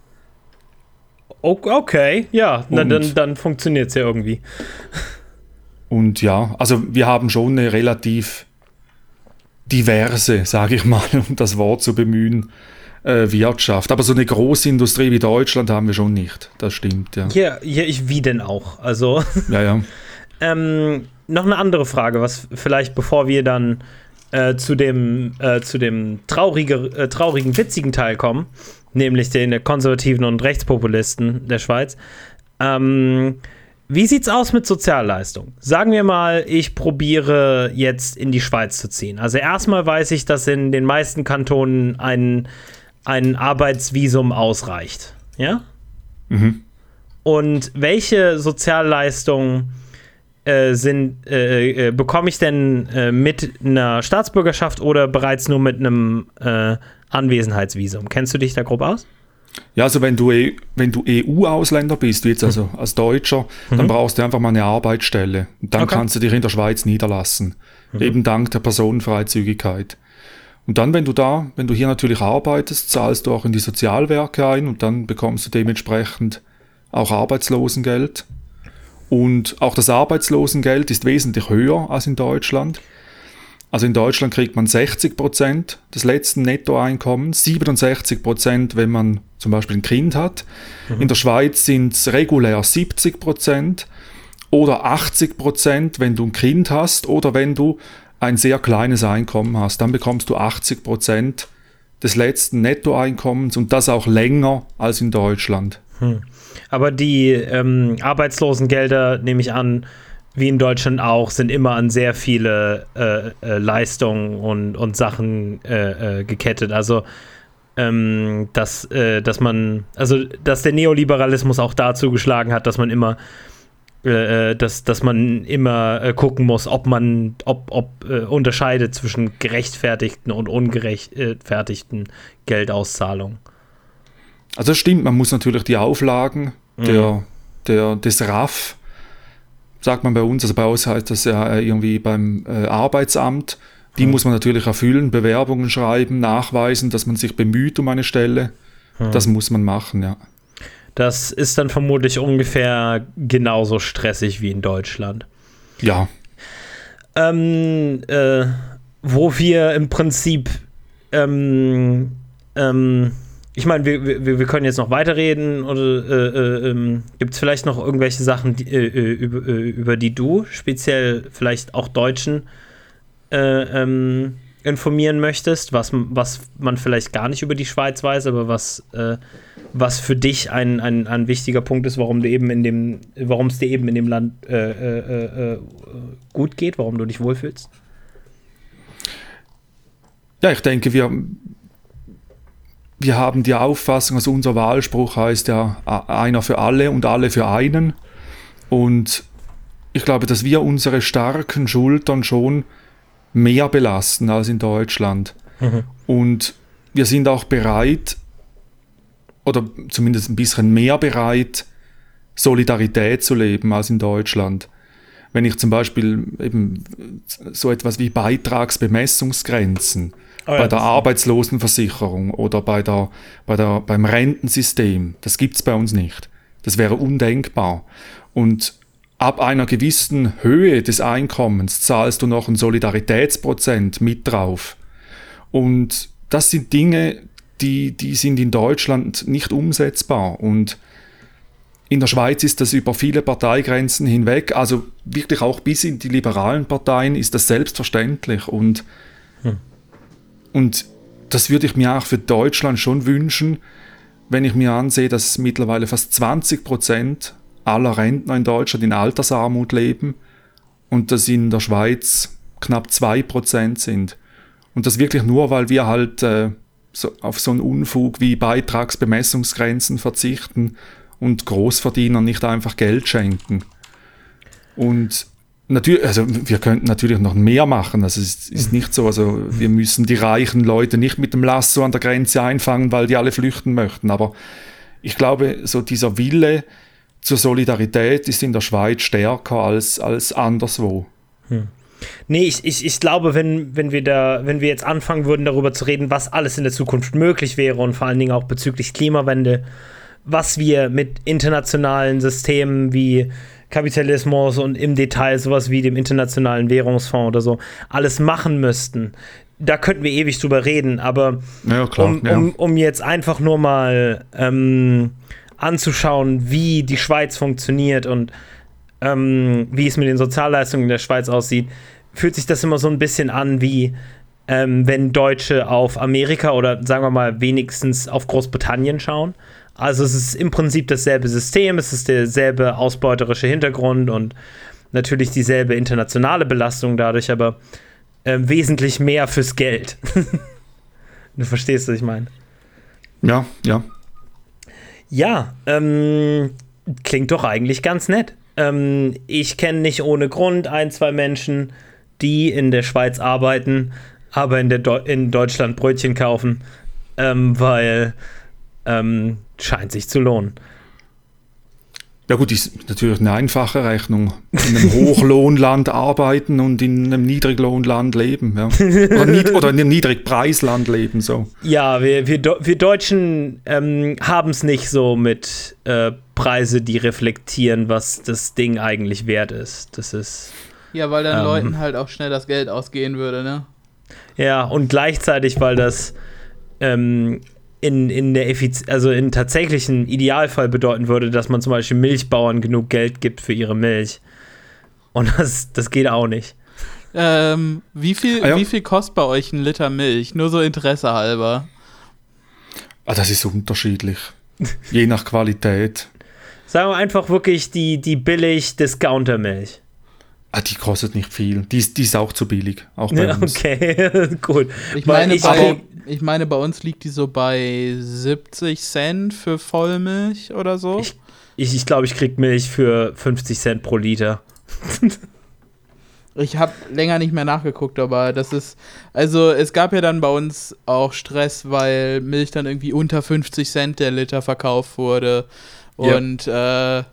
Okay, ja, Und- dann, dann funktioniert es ja irgendwie. Und ja, also wir haben schon eine relativ diverse, sage ich mal, um das Wort zu bemühen, äh, Wirtschaft. Aber so eine große Industrie wie Deutschland haben wir schon nicht. Das stimmt, ja. Ja, ja ich, wie denn auch? Also, Ja, ja. ähm, noch eine andere Frage, was vielleicht bevor wir dann äh, zu dem, äh, zu dem traurige, äh, traurigen, witzigen Teil kommen, nämlich den Konservativen und Rechtspopulisten der Schweiz. Ähm, wie sieht's aus mit Sozialleistung? Sagen wir mal, ich probiere jetzt in die Schweiz zu ziehen. Also erstmal weiß ich, dass in den meisten Kantonen ein, ein Arbeitsvisum ausreicht. Ja? Mhm. Und welche Sozialleistungen äh, sind, äh, äh, bekomme ich denn äh, mit einer Staatsbürgerschaft oder bereits nur mit einem äh, Anwesenheitsvisum? Kennst du dich da grob aus? Ja, also wenn du, E- wenn du EU-Ausländer bist, wie jetzt also als Deutscher, dann brauchst du einfach mal eine Arbeitsstelle. Und dann Okay. kannst du dich in der Schweiz niederlassen. Eben dank der Personenfreizügigkeit. Und dann, wenn du da, wenn du hier natürlich arbeitest, zahlst du auch in die Sozialwerke ein und dann bekommst du dementsprechend auch Arbeitslosengeld. Und auch das Arbeitslosengeld ist wesentlich höher als in Deutschland. Also in Deutschland kriegt man 60 Prozent des letzten Nettoeinkommens, 67 Prozent, wenn man zum Beispiel ein Kind hat. In der Schweiz sind es regulär 70 Prozent oder 80 Prozent, wenn du ein Kind hast oder wenn du ein sehr kleines Einkommen hast. Dann bekommst du 80 Prozent des letzten Nettoeinkommens und das auch länger als in Deutschland. Aber die ähm, Arbeitslosengelder, nehme ich an, wie in Deutschland auch, sind immer an sehr viele äh, äh, Leistungen und, und Sachen äh, äh, gekettet. Also, ähm, dass, äh, dass man, also, dass der Neoliberalismus auch dazu geschlagen hat, dass man immer, äh, dass, dass man immer gucken muss, ob man, ob, ob unterscheidet zwischen gerechtfertigten und ungerechtfertigten Geldauszahlungen. Also stimmt, man muss natürlich die Auflagen der, der, des RAF, sagt man bei uns, also bei uns heißt das ja äh, irgendwie beim äh, Arbeitsamt, die muss man natürlich erfüllen, Bewerbungen schreiben, nachweisen, dass man sich bemüht um eine Stelle. Das muss man machen, ja. Das ist dann vermutlich ungefähr genauso stressig wie in Deutschland. Ja, Ähm, äh, wo wir im Prinzip, ähm, ähm, ich meine, wir, wir, wir können jetzt noch weiterreden oder äh, äh, ähm, gibt es vielleicht noch irgendwelche Sachen, die, äh, äh, über, äh, über die du, speziell vielleicht auch Deutschen, äh, ähm, informieren möchtest, was, was man vielleicht gar nicht über die Schweiz weiß, aber was, was für dich ein, ein, ein wichtiger Punkt ist, warum du eben in dem, warum es dir eben in dem Land gut geht, warum du dich wohlfühlst? Ja, ich denke, wir, wir haben die Auffassung, also unser Wahlspruch heißt ja einer für alle und alle für einen. Und ich glaube, dass wir unsere starken Schultern schon mehr belasten als in Deutschland. Mhm. Und wir sind auch bereit, oder zumindest ein bisschen mehr bereit, Solidarität zu leben als in Deutschland. Wenn ich zum Beispiel eben so etwas wie Beitragsbemessungsgrenzen oh ja, bei der Arbeitslosenversicherung oder bei der, bei der, beim Rentensystem, das gibt es bei uns nicht. Das wäre undenkbar. Und ab einer gewissen Höhe des Einkommens zahlst du noch einen Solidaritätsprozent mit drauf. Und das sind Dinge, die, die sind in Deutschland nicht umsetzbar. Und in der Schweiz ist das über viele Parteigrenzen hinweg, also wirklich auch bis in die liberalen Parteien ist das selbstverständlich. Und, hm. Und das würde ich mir auch für Deutschland schon wünschen, wenn ich mir ansehe, dass mittlerweile fast 20 Prozent aller Rentner in Deutschland in Altersarmut leben und dass in der Schweiz knapp 2% sind. Und das wirklich nur, weil wir halt äh, so, auf so einen Unfug wie Beitragsbemessungsgrenzen verzichten und Großverdienern nicht einfach Geld schenken. Und natürlich, also wir könnten natürlich noch mehr machen. Also es ist nicht so, also wir müssen die reichen Leute nicht mit dem Lasso an der Grenze einfangen, weil die alle flüchten möchten. Aber ich glaube, so dieser Wille, zur Solidarität ist in der Schweiz stärker als, als anderswo. Hm. Nee, ich, ich, ich glaube, wenn, wenn, wir da, wenn wir jetzt anfangen würden, darüber zu reden, was alles in der Zukunft möglich wäre und vor allen Dingen auch bezüglich Klimawende, was wir mit internationalen Systemen wie Kapitalismus und im Detail sowas wie dem Internationalen Währungsfonds oder so alles machen müssten, da könnten wir ewig drüber reden, aber ja, um, um, um, jetzt einfach nur mal ähm, anzuschauen, wie die Schweiz funktioniert und ähm, wie es mit den Sozialleistungen in der Schweiz aussieht, fühlt sich das immer so ein bisschen an wie ähm, wenn Deutsche auf Amerika oder sagen wir mal wenigstens auf Großbritannien schauen. Also es ist im Prinzip dasselbe System, es ist derselbe ausbeuterische Hintergrund und natürlich dieselbe internationale Belastung dadurch, aber äh, wesentlich mehr fürs Geld. du verstehst, was ich meine? Ja, ja. Ja, ähm, klingt doch eigentlich ganz nett. Ähm, ich kenne nicht ohne Grund ein, zwei Menschen, die in der Schweiz arbeiten, aber in, der Do in Deutschland Brötchen kaufen, ähm, weil ähm, scheint sich zu lohnen. Ja gut, ist natürlich eine einfache Rechnung. In einem Hochlohnland arbeiten und in einem Niedriglohnland leben. Ja. Oder, nied oder, in einem Niedrigpreisland leben. So. Ja, wir, wir, wir Deutschen ähm, haben es nicht so mit äh, Preise, die reflektieren, was das Ding eigentlich wert ist. Das ist. Ja, weil dann ähm, Leuten halt auch schnell das Geld ausgehen würde, ne? Ja, und gleichzeitig, weil das ähm, in, in der Effiz also in tatsächlichen Idealfall bedeuten würde, dass man zum Beispiel Milchbauern genug Geld gibt für ihre Milch. Und das, das geht auch nicht. Ähm, wie, viel, ah, ja. wie viel kostet bei euch ein Liter Milch? Nur so Interesse halber. Ah, das ist unterschiedlich. Je nach Qualität. Sagen wir einfach wirklich die, die billig Discounter-Milch. Ah, die kostet nicht viel. Die ist, die ist auch zu billig. Auch bei ja, uns. Okay, gut. Ich meine, ich, bei, ich meine, bei uns liegt die so bei 70 Cent für Vollmilch oder so. Ich glaube, ich, ich, glaub, ich krieg Milch für 50 Cent pro Liter. ich habe länger nicht mehr nachgeguckt, aber das ist. Also, es gab ja dann bei uns auch Stress, weil Milch dann irgendwie unter 50 Cent der Liter verkauft wurde. Und ja, äh,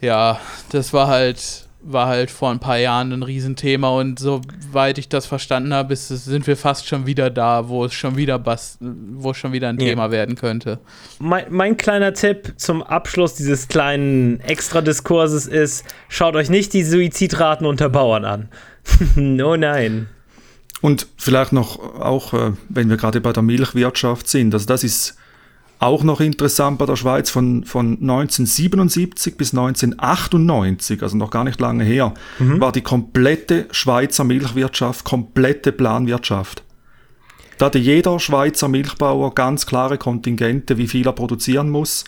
ja das war halt war halt vor ein paar Jahren ein Riesenthema und soweit ich das verstanden habe, ist, sind wir fast schon wieder da, wo es schon wieder bas wo es schon wieder ein ja. Thema werden könnte. Mein, mein, kleiner Tipp zum Abschluss dieses kleinen Extra-Diskurses ist, schaut euch nicht die Suizidraten unter Bauern an. oh nein. Und vielleicht noch auch, äh, wenn wir gerade bei der Milchwirtschaft sind, also das ist auch noch interessant bei der Schweiz von, von 1977 bis 1998, also noch gar nicht lange her, mhm. war die komplette Schweizer Milchwirtschaft, komplette Planwirtschaft. Da hatte jeder Schweizer Milchbauer ganz klare Kontingente, wie viel er produzieren muss.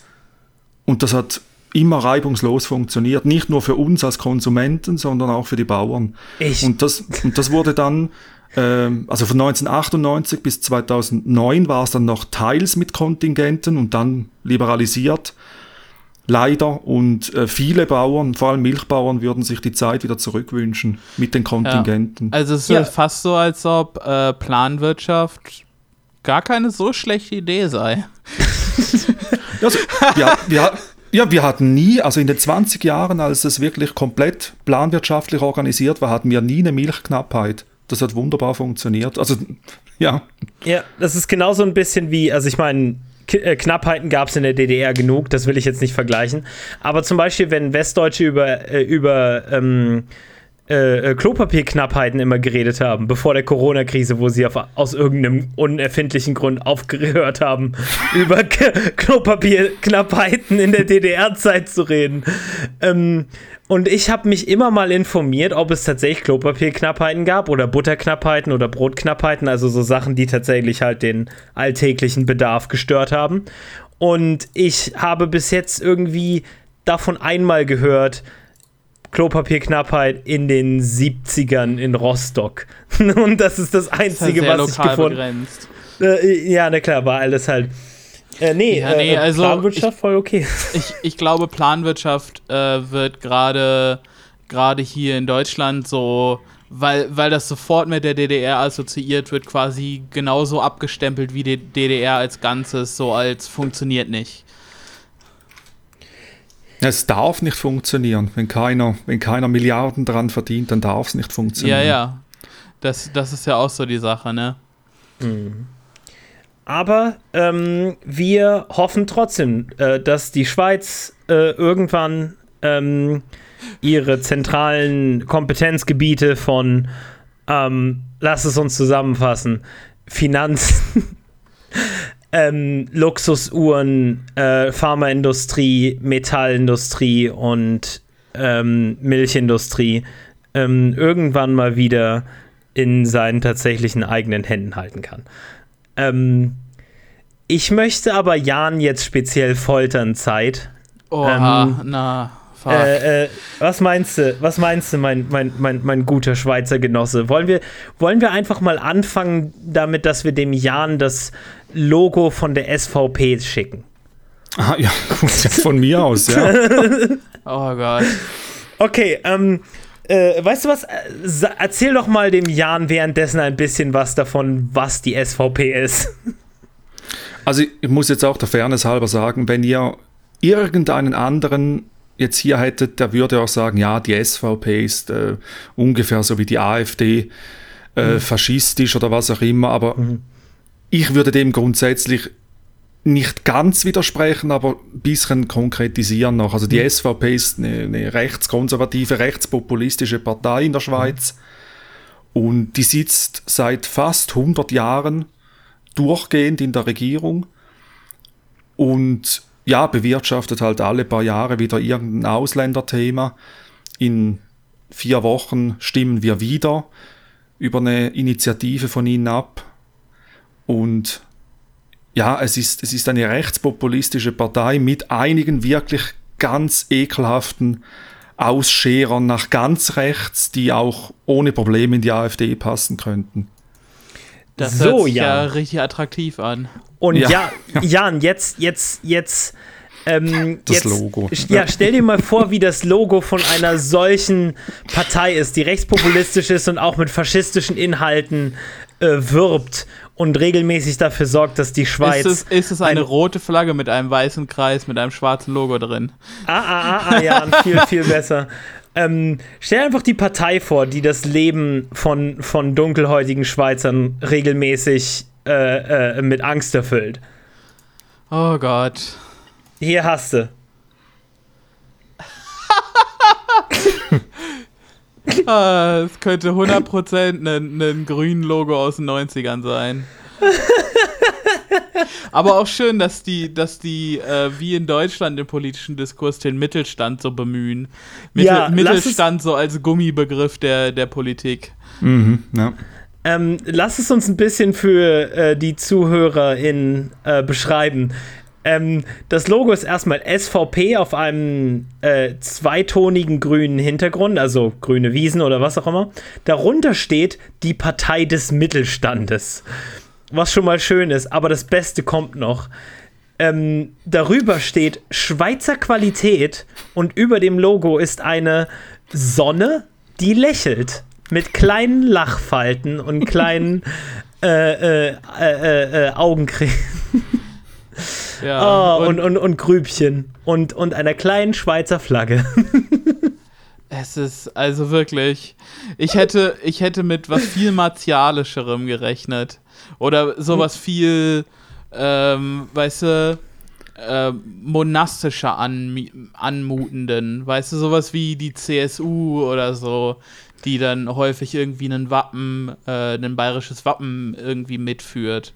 Und das hat immer reibungslos funktioniert. Nicht nur für uns als Konsumenten, sondern auch für die Bauern. Ich. Und, das, und das wurde dann, also von 1998 bis 2009 war es dann noch teils mit Kontingenten und dann liberalisiert. Leider. Und äh, viele Bauern, vor allem Milchbauern, würden sich die Zeit wieder zurückwünschen mit den Kontingenten. Ja. Also es ist ja. fast so, als ob äh, Planwirtschaft gar keine so schlechte Idee sei. also, ja, wir, ja, wir hatten nie, also in den 20 Jahren, als es wirklich komplett planwirtschaftlich organisiert war, hatten wir nie eine Milchknappheit. Das hat wunderbar funktioniert. Also, ja. Ja, das ist genauso ein bisschen wie, also ich meine, äh, Knappheiten gab es in der DDR genug, das will ich jetzt nicht vergleichen. Aber zum Beispiel, wenn Westdeutsche über, äh, über ähm, äh, äh, Klopapierknappheiten immer geredet haben, bevor der Corona-Krise, wo sie auf, aus irgendeinem unerfindlichen Grund aufgehört haben, über Klopapierknappheiten in der DDR-Zeit zu reden. Ähm, und ich habe mich immer mal informiert, ob es tatsächlich Klopapierknappheiten gab oder Butterknappheiten oder Brotknappheiten, also so Sachen, die tatsächlich halt den alltäglichen Bedarf gestört haben. Und ich habe bis jetzt irgendwie davon einmal gehört, Klopapierknappheit in den 70ern in Rostock. Und das ist das Einzige, das was ich gefunden habe. Äh, ja, na klar, war alles halt. Äh, nee, ja, nee äh, also Planwirtschaft ich, voll okay. Ich, ich glaube, Planwirtschaft äh, wird gerade gerade hier in Deutschland so, weil, weil das sofort mit der DDR assoziiert wird, quasi genauso abgestempelt wie die DDR als Ganzes, so als funktioniert nicht. Es darf nicht funktionieren. Wenn keiner, wenn keiner Milliarden dran verdient, dann darf es nicht funktionieren. Ja, ja. Das, das ist ja auch so die Sache, ne? Mhm. Aber ähm, wir hoffen trotzdem, äh, dass die Schweiz äh, irgendwann ähm, ihre zentralen Kompetenzgebiete von, ähm, lass es uns zusammenfassen, Finanzen, ähm, Luxusuhren, äh, Pharmaindustrie, Metallindustrie und ähm, Milchindustrie ähm, irgendwann mal wieder in seinen tatsächlichen eigenen Händen halten kann. Ähm, ich möchte aber Jan jetzt speziell foltern Zeit. Oha, ähm, na. Äh, äh, was meinst du, was meinst du, mein, mein, mein, mein guter Schweizer Genosse? Wollen wir, wollen wir einfach mal anfangen damit, dass wir dem Jan das Logo von der SVP schicken? Ah, ja, gut, von mir aus, ja. oh Gott. Okay, ähm, äh, weißt du was? Äh, erzähl doch mal dem Jan währenddessen ein bisschen was davon, was die SVP ist. Also, ich muss jetzt auch der Fairness halber sagen, wenn ihr irgendeinen anderen jetzt hier hättet, der würde auch sagen, ja, die SVP ist äh, ungefähr so wie die AfD, äh, mhm. faschistisch oder was auch immer, aber mhm. ich würde dem grundsätzlich nicht ganz widersprechen, aber ein bisschen konkretisieren noch. Also die mhm. SVP ist eine, eine, rechtskonservative, rechtspopulistische Partei in der Schweiz und die sitzt seit fast 100 Jahren durchgehend in der Regierung und ja, bewirtschaftet halt alle paar Jahre wieder irgendein Ausländerthema. In vier Wochen stimmen wir wieder über eine Initiative von ihnen ab. Und ja, es ist, es ist eine rechtspopulistische Partei mit einigen wirklich ganz ekelhaften Ausscherern nach ganz rechts, die auch ohne Probleme in die AfD passen könnten. Das so, hört sich ja richtig attraktiv an. Und ja, ja Jan, jetzt, jetzt, jetzt. Ähm, das jetzt, Logo. Ja, stell dir mal vor, wie das Logo von einer solchen Partei ist, die rechtspopulistisch ist und auch mit faschistischen Inhalten äh, wirbt und regelmäßig dafür sorgt, dass die Schweiz. Ist es, ist es eine ein rote Flagge mit einem weißen Kreis, mit einem schwarzen Logo drin? Ah, ah, ah, ah ja, viel, viel besser. Ähm, stell einfach die Partei vor, die das Leben von, von dunkelhäutigen Schweizern regelmäßig äh, äh, mit Angst erfüllt. Oh Gott. Hier hast du. Ah, es könnte 100% ein, ein grünen Logo aus den 90ern sein. Aber auch schön, dass die, dass die, äh, wie in Deutschland im politischen Diskurs, den Mittelstand so bemühen. Mittel, Ja, Mittelstand so als Gummibegriff der, der Politik. Mhm, ja. Ähm, lass es uns ein bisschen für äh, die ZuhörerInnen äh, beschreiben. Ähm, das Logo ist erstmal SVP auf einem äh, zweitonigen grünen Hintergrund, also grüne Wiesen oder was auch immer. Darunter steht die Partei des Mittelstandes. Was schon mal schön ist, aber das Beste kommt noch. Ähm, darüber steht Schweizer Qualität und über dem Logo ist eine Sonne, die lächelt. Mit kleinen Lachfalten und kleinen äh, äh, äh, äh, Augencreme. Ja. Oh, und, und, und Grübchen. Und, und einer kleinen Schweizer Flagge. Es ist also wirklich. Ich hätte, ich hätte mit was viel martialischerem gerechnet. Oder sowas viel, ähm, weißt du, äh, monastischer anmi- anmutenden. Weißt du, sowas wie die CSU oder so, die dann häufig irgendwie ein Wappen, äh, ein bayerisches Wappen irgendwie mitführt.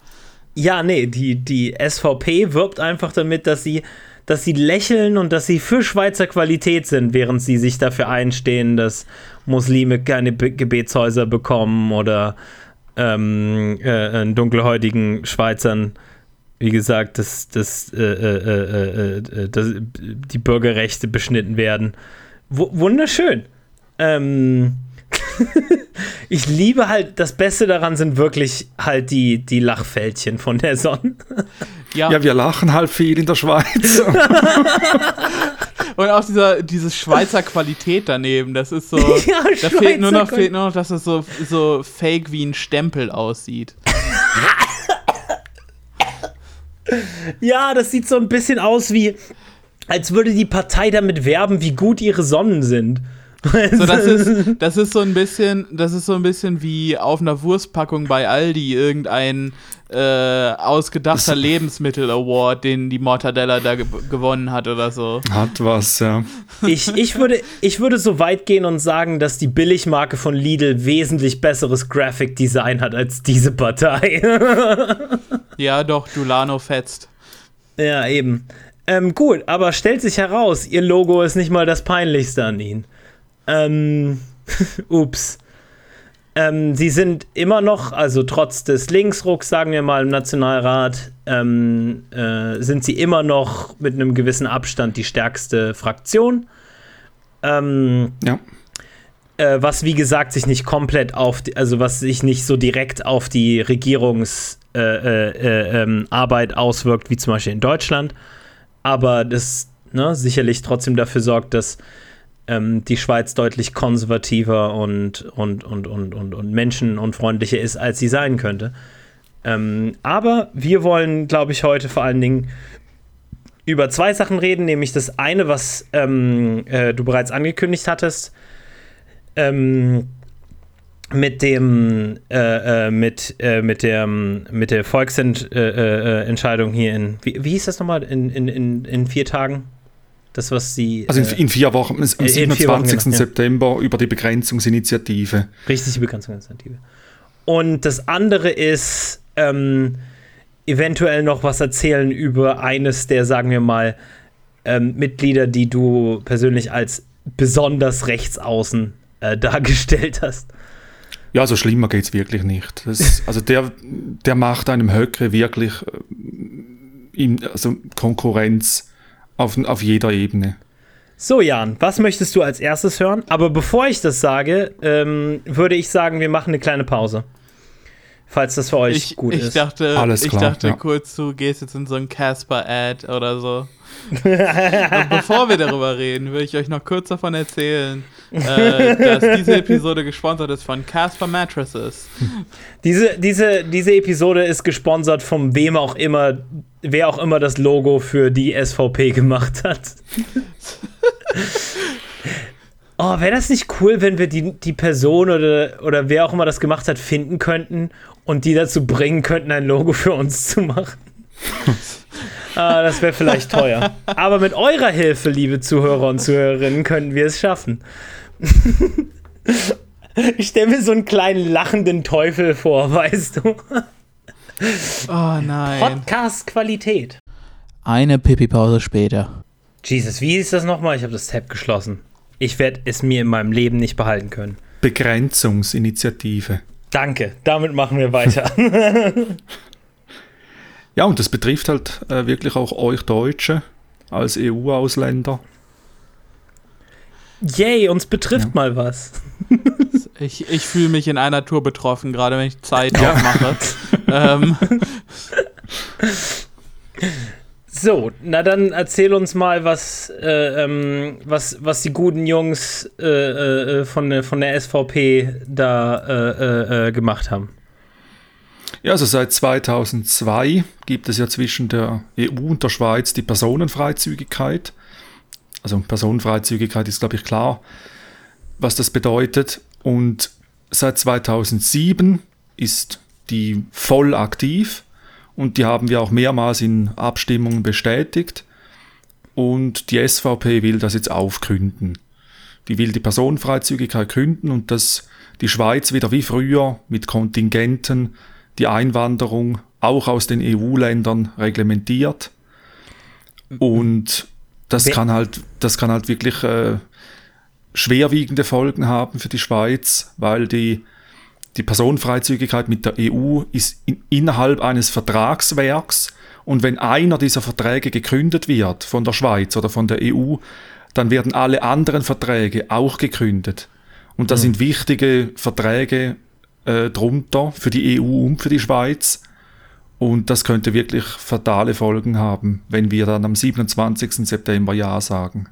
Ja, nee, die, die SVP wirbt einfach damit, dass sie, dass sie lächeln und dass sie für Schweizer Qualität sind, während sie sich dafür einstehen, dass Muslime keine Be Gebetshäuser bekommen oder ähm, äh, äh, dunkelhäutigen Schweizern, wie gesagt, dass, dass, äh, äh, äh, äh, dass die Bürgerrechte beschnitten werden. W wunderschön. Ähm, ich liebe halt, das Beste daran sind wirklich halt die, die Lachfältchen von der Sonne. Ja, ja, wir lachen halt viel in der Schweiz. und auch dieser, diese Schweizer Qualität daneben, das ist so. Ja, da fehlt nur, noch, fehlt nur noch, dass es so, so fake wie ein Stempel aussieht. Ja, das sieht so ein bisschen aus wie, als würde die Partei damit werben, wie gut ihre Sonnen sind. So, das, ist, das ist so ein bisschen, das ist so ein bisschen wie auf einer Wurstpackung bei Aldi irgendein äh, ausgedachter Lebensmittel-Award, den die Mortadella da ge gewonnen hat oder so. Hat was, ja. Ich, ich, würde, ich würde so weit gehen und sagen, dass die Billigmarke von Lidl wesentlich besseres Graphic Design hat als diese Partei. Ja, doch, Dulano fetzt. ja, eben. Ähm, gut, aber stellt sich heraus, ihr Logo ist nicht mal das Peinlichste an ihnen. Ähm, ups. Ähm, sie sind immer noch, also trotz des Linksrucks, sagen wir mal, im Nationalrat, ähm, äh, sind sie immer noch mit einem gewissen Abstand die stärkste Fraktion. Ähm, Ja. äh, was wie gesagt sich nicht komplett auf, die, also was sich nicht so direkt auf die Regierungsarbeit äh, äh, ähm, Arbeit auswirkt, wie zum Beispiel in Deutschland, aber das ne, sicherlich trotzdem dafür sorgt, dass ähm, die Schweiz deutlich konservativer und, und, und, und, und, und menschenunfreundlicher ist, als sie sein könnte. Ähm, aber wir wollen, glaube ich, heute vor allen Dingen über zwei Sachen reden, nämlich das eine, was ähm, äh, du bereits angekündigt hattest, ähm, mit dem äh, äh, mit äh, mit der mit der Volksentscheidung äh, äh, hier in wie, wie hieß das nochmal in, in, in, in vier Tagen das was sie Also in, äh, in vier Wochen, am in vier Wochen, 27. genau, ja. September über die Begrenzungsinitiative. richtig die Begrenzungsinitiative und das andere ist ähm, eventuell noch was erzählen über eines der sagen wir mal ähm, Mitglieder die du persönlich als besonders rechtsaußen äh, dargestellt hast Ja, so schlimmer geht es wirklich nicht. Das, also der, der macht einem Höcke wirklich äh, ihm, also Konkurrenz auf, auf jeder Ebene. So, Jan, was möchtest du als erstes hören? Aber bevor ich das sage, ähm, würde ich sagen, wir machen eine kleine Pause. Falls das für euch Ich, gut ich ist. dachte, Alles ich klar, dachte ja. kurz, du gehst jetzt in so ein Casper-Ad oder so. Und bevor wir darüber reden, will ich euch noch kurz davon erzählen, äh, dass diese Episode gesponsert ist von Casper Mattresses. Diese, diese, diese Episode ist gesponsert von wem auch immer, wer auch immer das Logo für die SVP gemacht hat. oh, wäre das nicht cool, wenn wir die, die Person oder, oder wer auch immer das gemacht hat, finden könnten und die dazu bringen könnten, ein Logo für uns zu machen? ah, das wäre vielleicht teuer. Aber mit eurer Hilfe, liebe Zuhörer und Zuhörerinnen, könnten wir es schaffen. Ich stelle mir so einen kleinen lachenden Teufel vor, weißt du? Oh nein. Podcast-Qualität. Eine Pipi-Pause später. Jesus, wie ist das nochmal? Ich habe das Tab geschlossen. Ich werde es mir in meinem Leben nicht behalten können. Begrenzungsinitiative. Danke, damit machen wir weiter. Ja, und das betrifft halt äh, wirklich auch euch Deutsche als EU-Ausländer. Yay, uns betrifft Ja. mal was. Ich, ich fühle mich in einer Tour betroffen, gerade wenn ich Zeit aufmache. ähm, So, na dann erzähl uns mal, was, äh, ähm, was, was die guten Jungs äh, äh, von, der, von der SVP da äh, äh, äh, gemacht haben. Ja, also seit 2002 gibt es ja zwischen der EU und der Schweiz die Personenfreizügigkeit. Also Personenfreizügigkeit ist, glaube ich, klar, was das bedeutet. Und seit 2007 ist die voll aktiv und die haben wir auch mehrmals in Abstimmungen bestätigt. Und die SVP will das jetzt aufgründen. Die will die Personenfreizügigkeit gründen und dass die Schweiz wieder wie früher mit Kontingenten die Einwanderung auch aus den EU-Ländern reglementiert. Und das kann halt, das kann halt wirklich äh, schwerwiegende Folgen haben für die Schweiz, weil die, die Personenfreizügigkeit mit der EU ist in, innerhalb eines Vertragswerks und wenn einer dieser Verträge gekündet wird von der Schweiz oder von der EU, dann werden alle anderen Verträge auch gekündet. Und da sind wichtige Verträge äh, drunter für die EU und für die Schweiz. Und das könnte wirklich fatale Folgen haben, wenn wir dann am 27. September Ja sagen.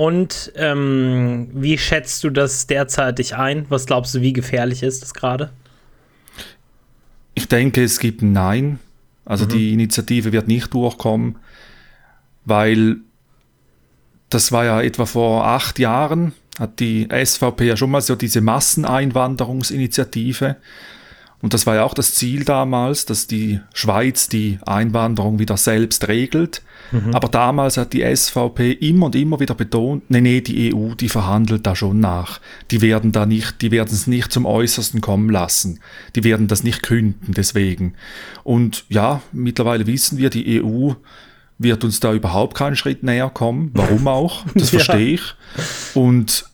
Und ähm, wie schätzt du das derzeitig ein? Was glaubst du, wie gefährlich ist das gerade? Ich denke, es gibt ein Nein. Also die Initiative wird nicht durchkommen, weil das war ja etwa vor acht Jahren, hat die SVP ja schon mal so diese Masseneinwanderungsinitiative. Und das war ja auch das Ziel damals, dass die Schweiz die Einwanderung wieder selbst regelt. Aber damals hat die SVP immer und immer wieder betont, nee, nee, die EU, die verhandelt da schon nach. Die werden da nicht, die werden es nicht zum Äußersten kommen lassen. Die werden das nicht künden, deswegen. Und ja, mittlerweile wissen wir, die EU wird uns da überhaupt keinen Schritt näher kommen. Warum auch? Das verstehe ich. Und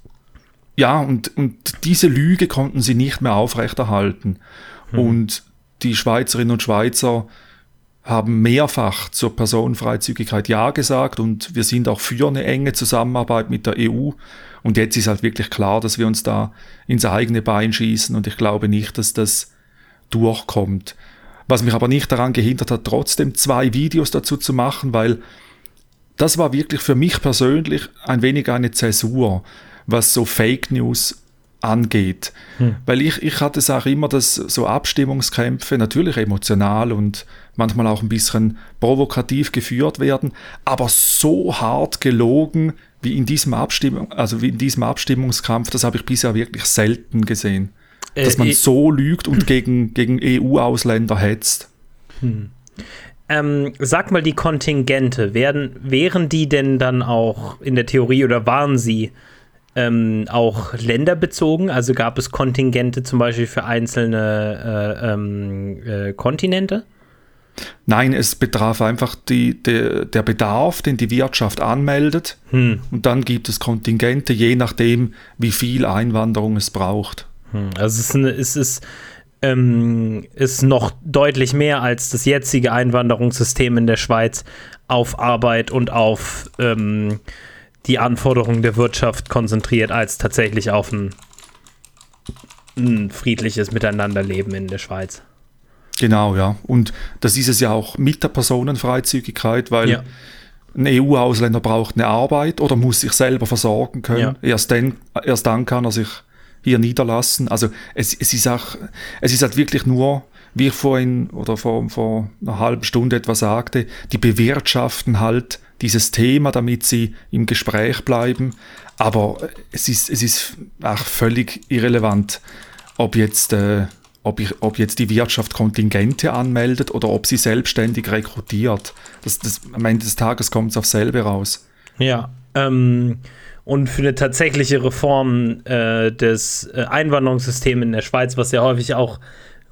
ja, und, und diese Lüge konnten sie nicht mehr aufrechterhalten. Und die Schweizerinnen und Schweizer haben mehrfach zur Personenfreizügigkeit Ja gesagt und wir sind auch für eine enge Zusammenarbeit mit der EU. Und jetzt ist halt wirklich klar, dass wir uns da ins eigene Bein schießen und ich glaube nicht, dass das durchkommt. Was mich aber nicht daran gehindert hat, trotzdem zwei Videos dazu zu machen, weil das war wirklich für mich persönlich ein wenig eine Zäsur, was so Fake News angeht. Weil ich, ich hatte es auch immer, dass so Abstimmungskämpfe natürlich emotional und manchmal auch ein bisschen provokativ geführt werden, aber so hart gelogen wie in diesem Abstimmung, also wie in diesem Abstimmungskampf, das habe ich bisher wirklich selten gesehen. Dass Äh, man ich- so lügt und gegen, gegen EU-Ausländer hetzt. Ähm, sag mal, die Kontingente, werden, wären die denn dann auch in der Theorie oder waren sie ähm, auch länderbezogen? Also gab es Kontingente zum Beispiel für einzelne äh, ähm, äh, Kontinente? Nein, es betraf einfach die, der, der Bedarf, den die Wirtschaft anmeldet. Hm. Und dann gibt es Kontingente, je nachdem, wie viel Einwanderung es braucht. Hm, Also es ist, eine, es ist, ähm, ist noch deutlich mehr als das jetzige Einwanderungssystem in der Schweiz auf Arbeit und auf ähm, die Anforderungen der Wirtschaft konzentriert, als tatsächlich auf ein, ein friedliches Miteinanderleben in der Schweiz. Genau, ja. Und das ist es ja auch mit der Personenfreizügigkeit, weil Ja. ein EU-Ausländer braucht eine Arbeit oder muss sich selber versorgen können. Ja. Erst, dann, erst dann kann er sich hier niederlassen. Also es, es, ist auch, es ist halt wirklich nur, wie ich vorhin oder vor, vor einer halben Stunde etwa sagte, die bewirtschaften halt dieses Thema, damit sie im Gespräch bleiben. Aber es ist, es ist auch völlig irrelevant, ob jetzt, äh, ob, ich, ob jetzt die Wirtschaft Kontingente anmeldet oder ob sie selbstständig rekrutiert. Das, das, am Ende des Tages kommt es auf selbe raus. Ja. Ähm, und für eine tatsächliche Reform äh, des äh, Einwanderungssystems in der Schweiz, was ja häufig auch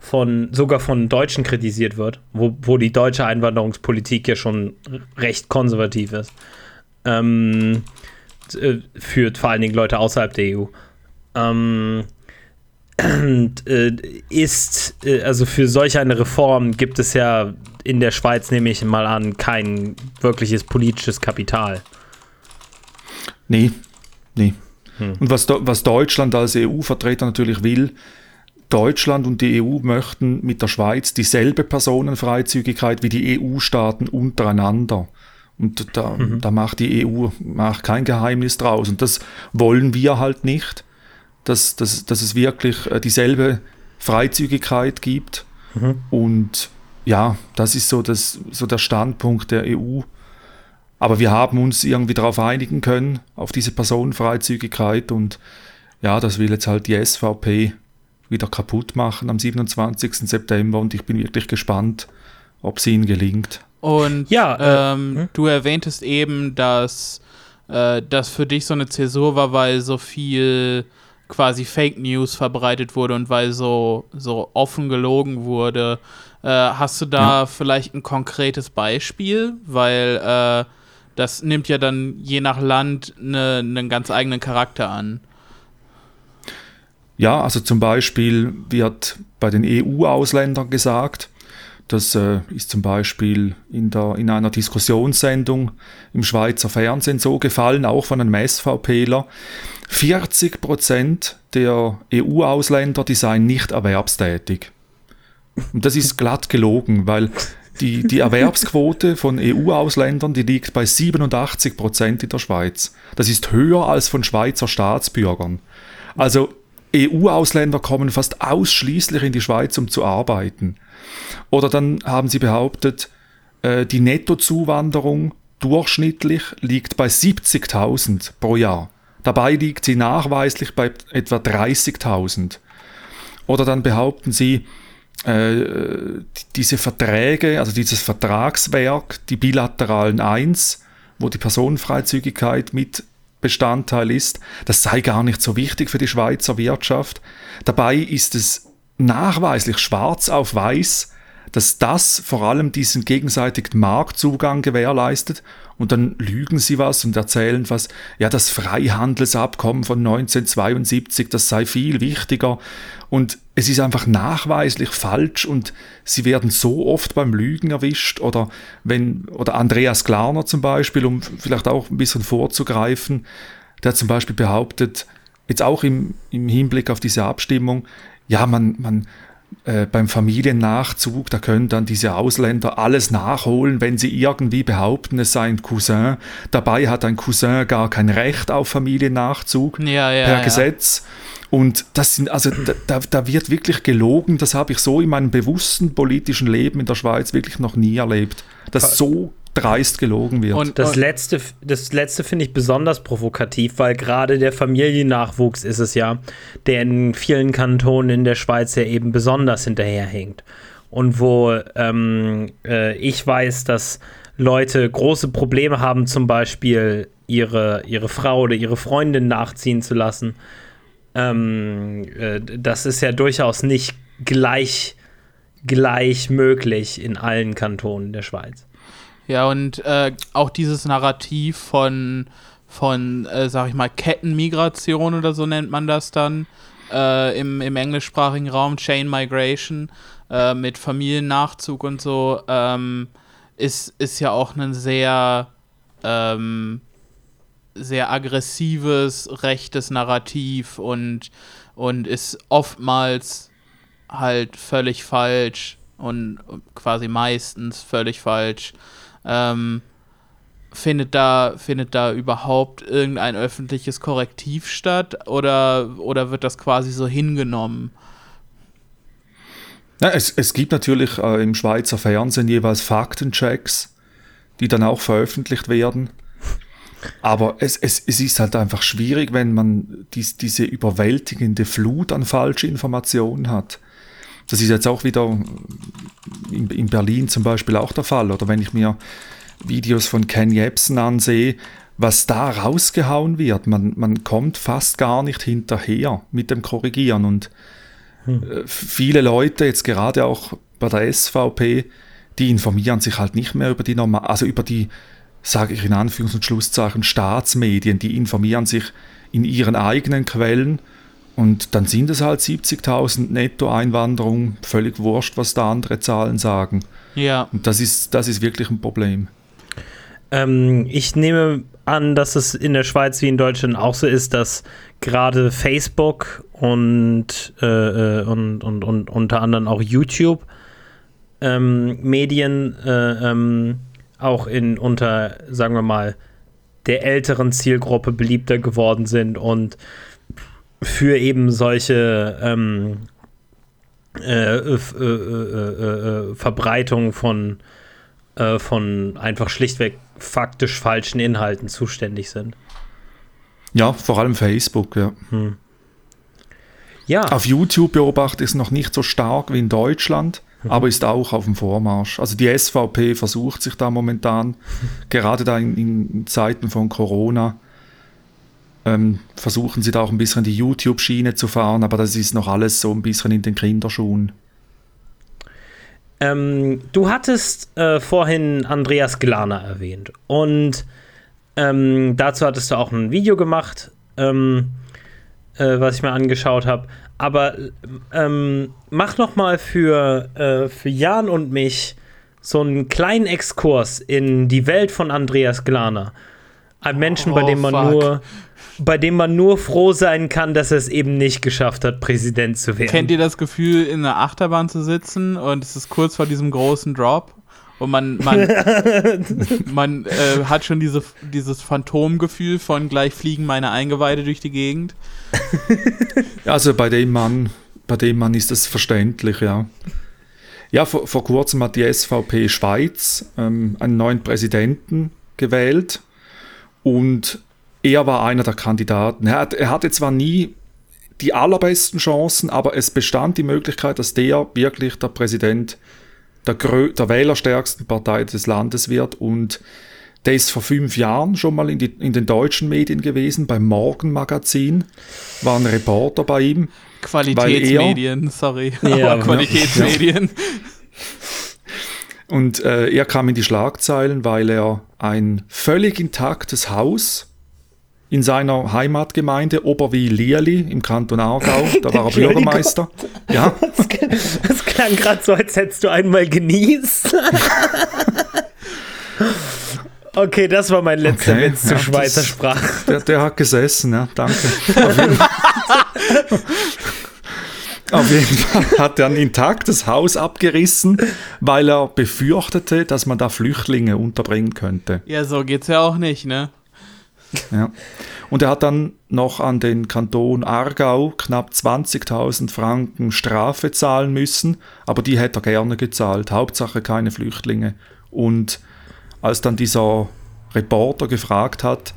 von sogar von Deutschen kritisiert wird, wo, wo die deutsche Einwanderungspolitik ja schon recht konservativ ist. Ähm, äh, für vor allen Dingen Leute außerhalb der EU. Ähm, und, äh, ist, äh, also für solch eine Reform gibt es ja in der Schweiz, nehme ich mal an, kein wirkliches politisches Kapital. Nee, nee. Hm. Und was, was Deutschland als EU-Vertreter natürlich will, Deutschland und die EU möchten mit der Schweiz dieselbe Personenfreizügigkeit wie die EU-Staaten untereinander. Und da, mhm. da macht die EU macht kein Geheimnis draus. Und das wollen wir halt nicht, dass, dass, dass es wirklich äh, dieselbe Freizügigkeit gibt. Mhm. Und ja, das ist so, das, so der Standpunkt der EU. Aber wir haben uns irgendwie darauf einigen können, auf diese Personenfreizügigkeit. Und ja, das will jetzt halt die SVP wieder kaputt machen am 27. September. Und ich bin wirklich gespannt, ob es ihnen gelingt. Und ja, äh, ähm, hm? du erwähntest eben, dass äh, das für dich so eine Zäsur war, weil so viel quasi Fake News verbreitet wurde und weil so, so offen gelogen wurde. Äh, hast du da ja. vielleicht ein konkretes Beispiel? Weil äh, das nimmt ja dann je nach Land ne, einen ne ganz eigenen Charakter an. Ja, also zum Beispiel wird bei den EU-Ausländern gesagt, das äh, ist zum Beispiel in, der, in einer Diskussionssendung im Schweizer Fernsehen so gefallen, auch von einem SVPler. 40 Prozent der EU-Ausländer, die seien nicht erwerbstätig. Und das ist glatt gelogen, weil die, die Erwerbsquote von EU-Ausländern, die liegt bei 87 Prozent in der Schweiz. Das ist höher als von Schweizer Staatsbürgern. Also EU-Ausländer kommen fast ausschließlich in die Schweiz, um zu arbeiten. Oder dann haben sie behauptet, äh, die Nettozuwanderung durchschnittlich liegt bei 70.000 pro Jahr. Dabei liegt sie nachweislich bei etwa 30.000. Oder dann behaupten sie, äh, diese Verträge, also dieses Vertragswerk, die bilateralen Eins, wo die Personenfreizügigkeit mit Bestandteil ist, das sei gar nicht so wichtig für die Schweizer Wirtschaft. Dabei ist es nachweislich schwarz auf weiß, dass das vor allem diesen gegenseitigen Marktzugang gewährleistet. Und dann lügen sie was und erzählen was, ja, das Freihandelsabkommen von 1972, das sei viel wichtiger. Und es ist einfach nachweislich falsch und sie werden so oft beim Lügen erwischt oder wenn, oder Andreas Klarner zum Beispiel, um vielleicht auch ein bisschen vorzugreifen, der zum Beispiel behauptet, jetzt auch im, im Hinblick auf diese Abstimmung, ja, man, man, äh, beim Familiennachzug, da können dann diese Ausländer alles nachholen, wenn sie irgendwie behaupten, es sei ein Cousin. Dabei hat ein Cousin gar kein Recht auf Familiennachzug ja, ja, per ja. Gesetz. Und das sind, also da, da wird wirklich gelogen, das habe ich so in meinem bewussten politischen Leben in der Schweiz wirklich noch nie erlebt. Dass so dreist gelogen wird. Und das letzte, das letzte finde ich besonders provokativ, weil gerade der Familiennachwuchs ist es ja, der in vielen Kantonen in der Schweiz ja eben besonders hinterherhinkt. Und wo ähm, äh, ich weiß, dass Leute große Probleme haben, zum Beispiel ihre, ihre Frau oder ihre Freundin nachziehen zu lassen. Ähm, äh, das ist ja durchaus nicht gleich, gleich möglich in allen Kantonen der Schweiz. Ja, und äh, auch dieses Narrativ von, von äh, sag ich mal, Kettenmigration oder so nennt man das dann äh, im, im englischsprachigen Raum, Chain Migration äh, mit Familiennachzug und so, ähm, ist, ist ja auch ein sehr, ähm, sehr aggressives, rechtes Narrativ und, und ist oftmals halt völlig falsch und quasi meistens völlig falsch ähm, findet da, findet da überhaupt irgendein öffentliches Korrektiv statt oder, oder wird das quasi so hingenommen? Ja, es, es gibt natürlich äh, im Schweizer Fernsehen jeweils Faktenchecks, die dann auch veröffentlicht werden. Aber es, es, es ist halt einfach schwierig, wenn man dies, diese überwältigende Flut an Falschinformationen hat. Das ist jetzt auch wieder in, in Berlin zum Beispiel auch der Fall. Oder wenn ich mir Videos von Ken Jebsen ansehe, was da rausgehauen wird, man, man kommt fast gar nicht hinterher mit dem Korrigieren. Und hm. viele Leute, jetzt gerade auch bei der SVP, die informieren sich halt nicht mehr über die normal, also über die, sage ich in Anführungs- und Schlusszeichen, Staatsmedien, die informieren sich in ihren eigenen Quellen und dann sind es halt 70.000 Netto-Einwanderung, völlig wurscht, was da andere Zahlen sagen. Ja. Und das ist, das ist wirklich ein Problem. Ähm, ich nehme an, dass es in der Schweiz wie in Deutschland auch so ist, dass gerade Facebook und, äh, äh und, und, und unter anderem auch YouTube ähm, Medien äh, ähm, auch in unter, sagen wir mal, der älteren Zielgruppe beliebter geworden sind und für eben solche ähm, äh, äh, äh, Verbreitung von, von einfach schlichtweg faktisch falschen Inhalten zuständig sind. Ja, vor allem Facebook, ja. Hm. Ja. Auf YouTube beobachtet es noch nicht so stark wie in Deutschland, mhm. aber ist auch auf dem Vormarsch. Also die SVP versucht sich da momentan, gerade da in, in Zeiten von Corona, ähm, versuchen sie da auch ein bisschen die YouTube-Schiene zu fahren, aber das ist noch alles so ein bisschen in den Kinderschuhen. Ähm, du hattest äh, vorhin Andreas Glaner erwähnt und ähm, dazu hattest du auch ein Video gemacht, ähm, äh, was ich mir angeschaut habe. Aber ähm, mach noch mal für, äh, für Jan und mich so einen kleinen Exkurs in die Welt von Andreas Glaner. Ein Menschen, oh, bei dem man fuck. nur bei dem man nur froh sein kann, dass er es eben nicht geschafft hat, Präsident zu werden. Kennt ihr das Gefühl, in einer Achterbahn zu sitzen und es ist kurz vor diesem großen Drop und man, man, man äh, hat schon diese, dieses Phantomgefühl von gleich fliegen meine Eingeweide durch die Gegend? Also bei dem Mann, bei dem Mann ist das verständlich, ja. Ja, vor, vor kurzem hat die SVP Schweiz ähm, einen neuen Präsidenten gewählt und er war einer der Kandidaten. Er, hat, er hatte zwar nie die allerbesten Chancen, aber es bestand die Möglichkeit, dass der wirklich der Präsident der, der wählerstärksten Partei des Landes wird und der ist vor fünf Jahren schon mal in, die, in den deutschen Medien gewesen, beim Morgenmagazin, war ein Reporter bei ihm. Qualitätsmedien, sorry, ja, aber Qualitätsmedien. Ja. Und äh, er kam in die Schlagzeilen, weil er ein völlig intaktes Haus in seiner Heimatgemeinde Oberwil-Lierli im Kanton Aargau. Da war er Bürgermeister. Ja. Das, das klang gerade so, als hättest du einmal genießt. Okay, das war mein letzter okay, Witz ja, zur Schweizer das, Sprache. Der, der, hat gesessen, ja, danke. Auf jeden Fall hat er ein intaktes Haus abgerissen, weil er befürchtete, dass man da Flüchtlinge unterbringen könnte. Ja, so geht's ja auch nicht, ne? Ja. Und er hat dann noch an den Kanton Aargau knapp 20.000 Franken Strafe zahlen müssen, aber die hätte er gerne gezahlt. Hauptsache keine Flüchtlinge. Und als dann dieser Reporter gefragt hat,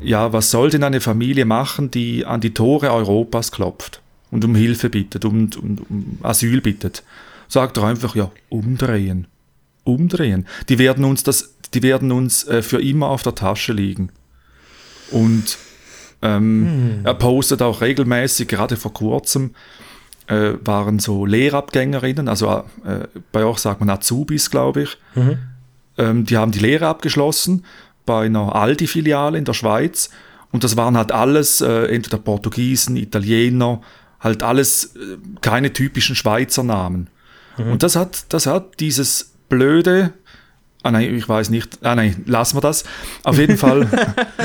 ja, was soll denn eine Familie machen, die an die Tore Europas klopft und um Hilfe bittet, um, um, um Asyl bittet, sagt er einfach, ja, umdrehen. Umdrehen. Die werden uns das, die werden uns äh, für immer auf der Tasche liegen. Und ähm, hm. er postet auch regelmäßig, gerade vor kurzem, äh, waren so Lehrabgängerinnen, also äh, bei euch sagt man Azubis, glaube ich. Mhm. Ähm, die haben die Lehre abgeschlossen bei einer Aldi-Filiale in der Schweiz. Und das waren halt alles äh, entweder Portugiesen, Italiener, halt alles äh, keine typischen Schweizer Namen. Mhm. Und das hat, das hat dieses blöde Ah nein, ich weiß nicht. Ah nein, lassen wir das. Auf jeden Fall.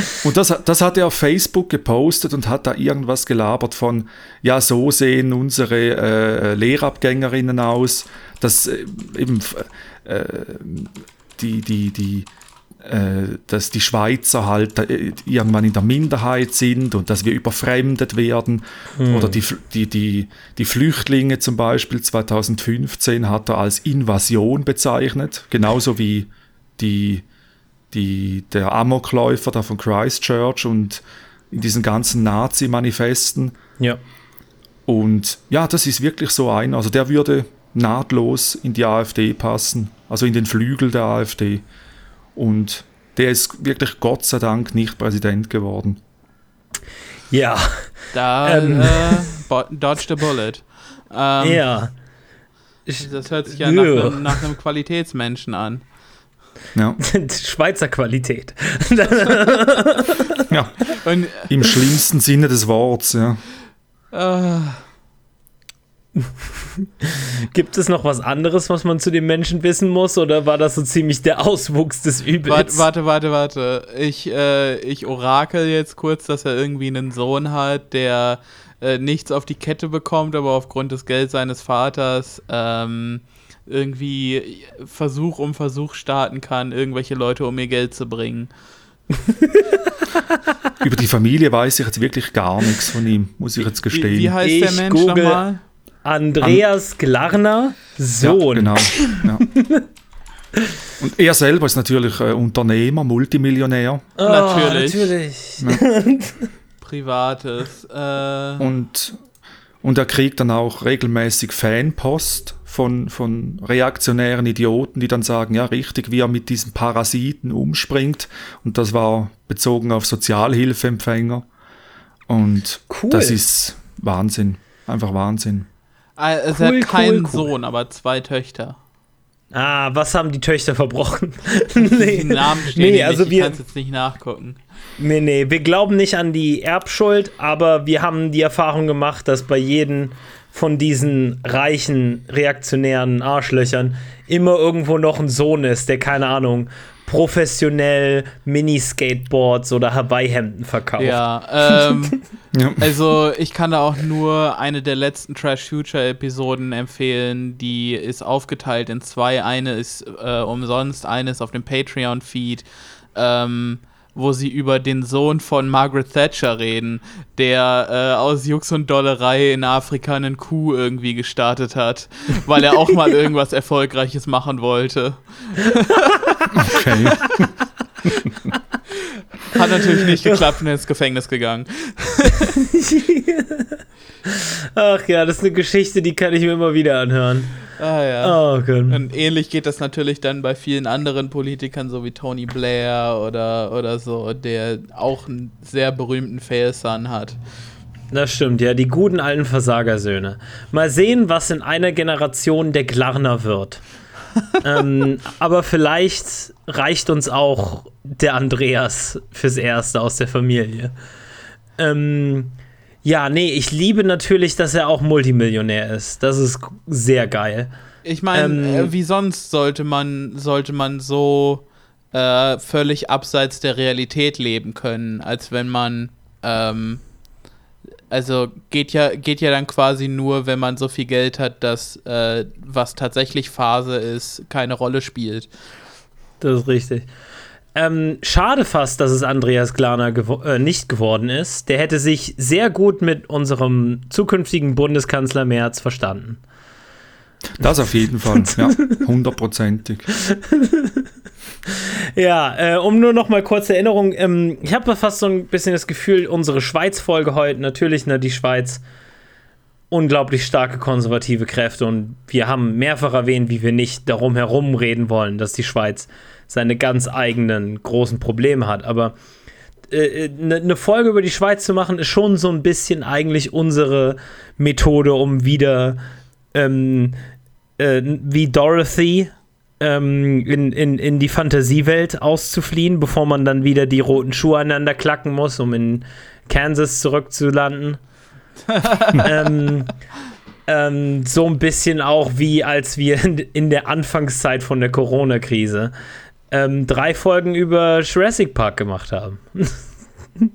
und das, das hat er auf Facebook gepostet und hat da irgendwas gelabert von, ja, so sehen unsere äh, Lehrabgängerinnen aus, dass äh, eben äh, die, die, die dass die Schweizer halt äh, irgendwann in der Minderheit sind und dass wir überfremdet werden. Hm. Oder die, die, die, die Flüchtlinge zum Beispiel 2015 hat er als Invasion bezeichnet, genauso wie die, die, der Amokläufer da von Christchurch und in diesen ganzen Nazi-Manifesten. Ja. Und ja, das ist wirklich so ein, also der würde nahtlos in die AfD passen, also in den Flügel der AfD. Und der ist wirklich Gott sei Dank nicht Präsident geworden. Ja. Da ähm. äh, dodged a bullet. Ähm, Ja. Das hört sich ja nach einem, nach einem Qualitätsmenschen an. Ja, Schweizer Qualität. ja. Und Im schlimmsten Sinne des Wortes, ja. äh, Gibt es noch was anderes, was man zu dem Menschen wissen muss? Oder war das so ziemlich der Auswuchs des Übels? warte, warte, warte, warte. Ich, äh, ich orakel jetzt kurz, dass er irgendwie einen Sohn hat, der äh, nichts auf die Kette bekommt, aber aufgrund des Gelds seines Vaters ähm, irgendwie Versuch um Versuch starten kann, irgendwelche Leute um ihr Geld zu bringen. Über die Familie weiß ich jetzt wirklich gar nichts von ihm, muss ich jetzt Wie, gestehen. wie heißt der Ich Mensch google- nochmal? Andreas Glarner, Sohn. Ja, genau. Ja. Und er selber ist natürlich äh, Unternehmer, Multimillionär Oh, Natürlich. natürlich. Privates. Äh, und, und er kriegt dann auch regelmäßig Fanpost von, von reaktionären Idioten, die dann sagen, ja richtig, wie er mit diesen Parasiten umspringt. Und das war bezogen auf Sozialhilfeempfänger. Und Cool. das ist Wahnsinn. Einfach Wahnsinn. Es cool, hat keinen cool, cool. Sohn, aber zwei Töchter. Ah, was haben die Töchter verbrochen? Die nee. Namen stehen Nee, also nicht, ich wir- kann es jetzt nicht nachgucken. nee, nee, wir glauben nicht an die Erbschuld, aber wir haben die Erfahrung gemacht, dass bei jedem von diesen reichen, reaktionären Arschlöchern immer irgendwo noch ein Sohn ist, der, keine Ahnung, professionell Mini-Skateboards oder Hawaii-Hemden verkauft. Ja, ähm, Ja. also ich kann da auch nur eine der letzten Trash Future Episoden empfehlen. Die ist aufgeteilt in zwei. Eine ist äh, umsonst, eine ist auf dem Patreon-Feed, ähm, wo sie über den Sohn von Margaret Thatcher reden, der äh, aus Jux und Dollerei in Afrika einen Coup irgendwie gestartet hat, weil er auch mal irgendwas Erfolgreiches machen wollte. Okay. Hat natürlich nicht geklappt und ist ins Gefängnis gegangen. Ach ja, das ist eine Geschichte, die kann ich mir immer wieder anhören. Ah ja. Oh Gott. Und ähnlich geht das natürlich dann bei vielen anderen Politikern, so wie Tony Blair oder, oder so, der auch einen sehr berühmten Fail-Son hat. Das stimmt, ja, die guten alten Versagersöhne. Mal sehen, was in einer Generation der Glarner wird. Ähm, aber vielleicht reicht uns auch der Andreas fürs Erste aus der Familie. Ähm, ja, nee, ich liebe natürlich, dass er auch Multimillionär ist. Das ist sehr geil. Ich meine, Ähm, äh, wie sonst sollte man, sollte man so äh, völlig abseits der Realität leben können, als wenn man, ähm, also geht ja, geht ja dann quasi nur, wenn man so viel Geld hat, dass äh, was tatsächlich Phase ist, keine Rolle spielt. Das ist richtig. Ähm, schade fast, dass es Andreas Glarner gewo äh, nicht geworden ist. Der hätte sich sehr gut mit unserem zukünftigen Bundeskanzler Merz verstanden. Das auf jeden Fall, ja, hundertprozentig. Ja, äh, um nur noch mal kurze Erinnerung, ähm, ich habe fast so ein bisschen das Gefühl, unsere Schweiz-Folge heute, natürlich, ne, die Schweiz, unglaublich starke konservative Kräfte und wir haben mehrfach erwähnt, wie wir nicht darum herum reden wollen, dass die Schweiz seine ganz eigenen großen Probleme hat, aber eine ne Folge über die Schweiz zu machen, ist schon so ein bisschen eigentlich unsere Methode, um wieder ähm, äh, wie Dorothy ähm, in, in, in die Fantasiewelt auszufliehen, bevor man dann wieder die roten Schuhe aneinander klacken muss, um in Kansas zurückzulanden. ähm, ähm, so ein bisschen auch wie als wir in, der Anfangszeit von der Corona-Krise ähm, drei Folgen über Jurassic Park gemacht haben.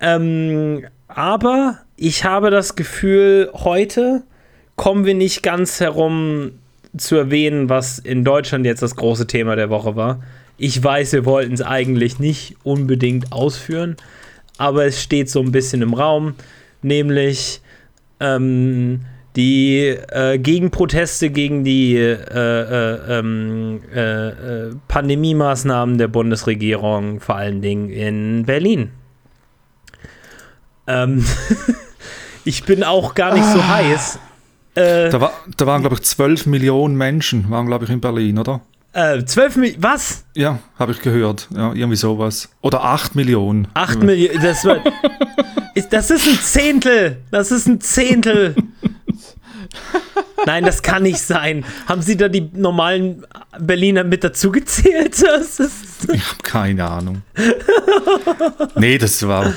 ähm, aber ich habe das Gefühl, heute kommen wir nicht ganz herum zu erwähnen, was in Deutschland jetzt das große Thema der Woche war. Ich weiß, wir wollten es eigentlich nicht unbedingt ausführen, aber es steht so ein bisschen im Raum, nämlich ähm, die äh, Gegenproteste gegen die äh, äh, ähm, äh, äh, Pandemie-Maßnahmen der Bundesregierung, vor allen Dingen in Berlin. Ähm, ich bin auch gar nicht so heiß. Äh, Da, war, da waren, glaube ich, 12 Millionen Menschen, waren, glaube ich, in Berlin, oder? äh, 12 Millionen, was? Ja, habe ich gehört. Ja, irgendwie sowas. Oder 8 Millionen. 8 Millionen, das, war, ist, das ist ein Zehntel, das ist ein Zehntel. Nein, das kann nicht sein. Haben Sie da die normalen Berliner mit dazu gezählt? ich habe keine Ahnung. nee, das war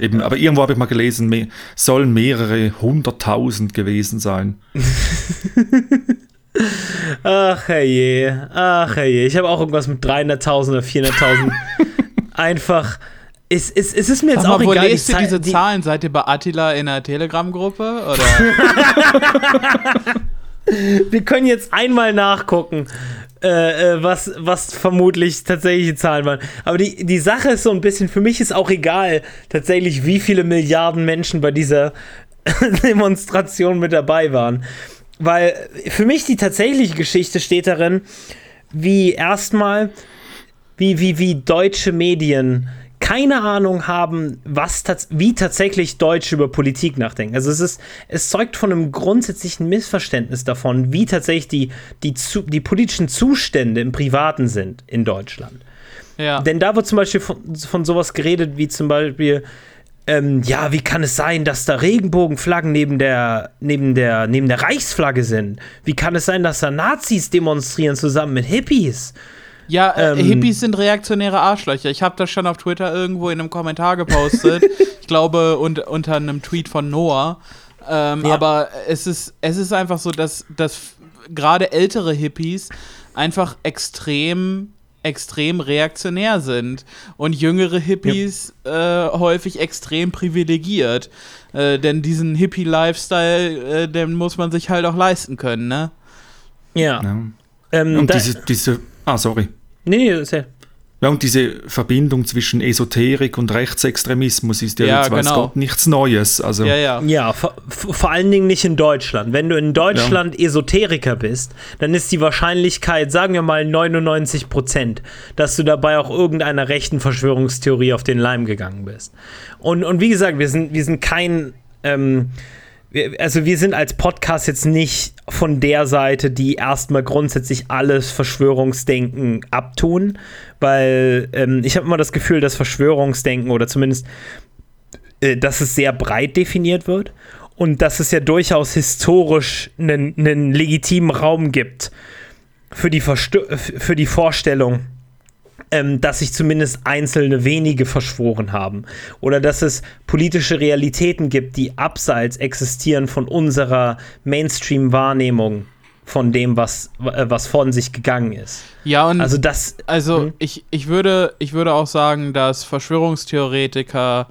eben, aber irgendwo habe ich mal gelesen, mehr, sollen mehrere hunderttausend gewesen sein. Ach herrje, ach herrje. Ich habe auch irgendwas mit 300.000 oder 400.000. Einfach es, es, es ist mir jetzt Sag auch mal, egal. Wo lest ihr diese die Zahlen? Seid ihr bei Attila in der Telegram-Gruppe? Wir können jetzt einmal nachgucken, äh, äh, was, was vermutlich tatsächliche Zahlen waren. Aber die, die Sache ist so ein bisschen, für mich ist auch egal, tatsächlich, wie viele Milliarden Menschen bei dieser Demonstration mit dabei waren. Weil für mich die tatsächliche Geschichte steht darin, wie erstmal, wie, wie, wie deutsche Medien keine Ahnung haben, was wie tatsächlich Deutsche über Politik nachdenken. Also es ist, es zeugt von einem grundsätzlichen Missverständnis davon, wie tatsächlich die, die, zu, die politischen Zustände im Privaten sind in Deutschland. Ja. Denn da wird zum Beispiel von, von sowas geredet, wie zum Beispiel, ähm, ja, wie kann es sein, dass da Regenbogenflaggen neben der, neben, der, neben der Reichsflagge sind? Wie kann es sein, dass da Nazis demonstrieren zusammen mit Hippies? Ja, äh, ähm, Hippies sind reaktionäre Arschlöcher. Ich habe das schon auf Twitter irgendwo in einem Kommentar gepostet. ich glaube, und, unter einem Tweet von Noah. Ähm, ja. Aber es ist, es ist einfach so, dass, dass gerade ältere Hippies einfach extrem extrem reaktionär sind und jüngere Hippies ja. äh, häufig extrem privilegiert. Äh, denn diesen Hippie-Lifestyle, äh, den muss man sich halt auch leisten können, ne? Ja. ja. Ähm, und diese, diese Ah, sorry. Nee, nee, sehr. Ja, und diese Verbindung zwischen Esoterik und Rechtsextremismus ist ja, ja jetzt, weiß genau. Gott, nichts Neues. Also. Ja, ja. ja vor, vor, allen Dingen nicht in Deutschland. Wenn du in Deutschland ja. Esoteriker bist, dann ist die Wahrscheinlichkeit, sagen wir mal 99 Prozent, dass du dabei auch irgendeiner rechten Verschwörungstheorie auf den Leim gegangen bist. Und, und wie gesagt, wir sind, wir sind kein. Ähm, also wir sind als Podcast jetzt nicht von der Seite, die erstmal grundsätzlich alles Verschwörungsdenken abtun, weil ähm, ich habe immer das Gefühl, dass Verschwörungsdenken oder zumindest, äh, dass es sehr breit definiert wird und dass es ja durchaus historisch einen, legitimen Raum gibt für die, Verstö für die Vorstellung, ähm, dass sich zumindest einzelne wenige verschworen haben. Oder dass es politische Realitäten gibt, die abseits existieren von unserer Mainstream-Wahrnehmung von dem, was, äh, was von sich gegangen ist. Ja, und also das. Also hm? ich, ich, würde, ich würde auch sagen, dass Verschwörungstheoretiker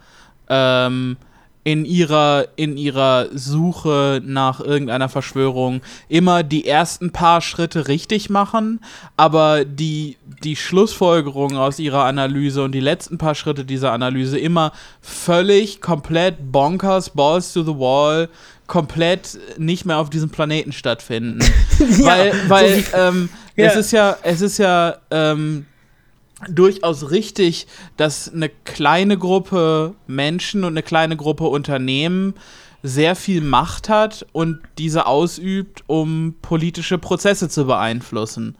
ähm, in ihrer, in ihrer Suche nach irgendeiner Verschwörung immer die ersten paar Schritte richtig machen, aber die, die Schlussfolgerung aus ihrer Analyse und die letzten paar Schritte dieser Analyse immer völlig, komplett bonkers, balls to the wall, komplett nicht mehr auf diesem Planeten stattfinden. ja, weil weil so ähm, ja. es ist ja, es ist ja, ähm, durchaus richtig, dass eine kleine Gruppe Menschen und eine kleine Gruppe Unternehmen sehr viel Macht hat und diese ausübt, um politische Prozesse zu beeinflussen.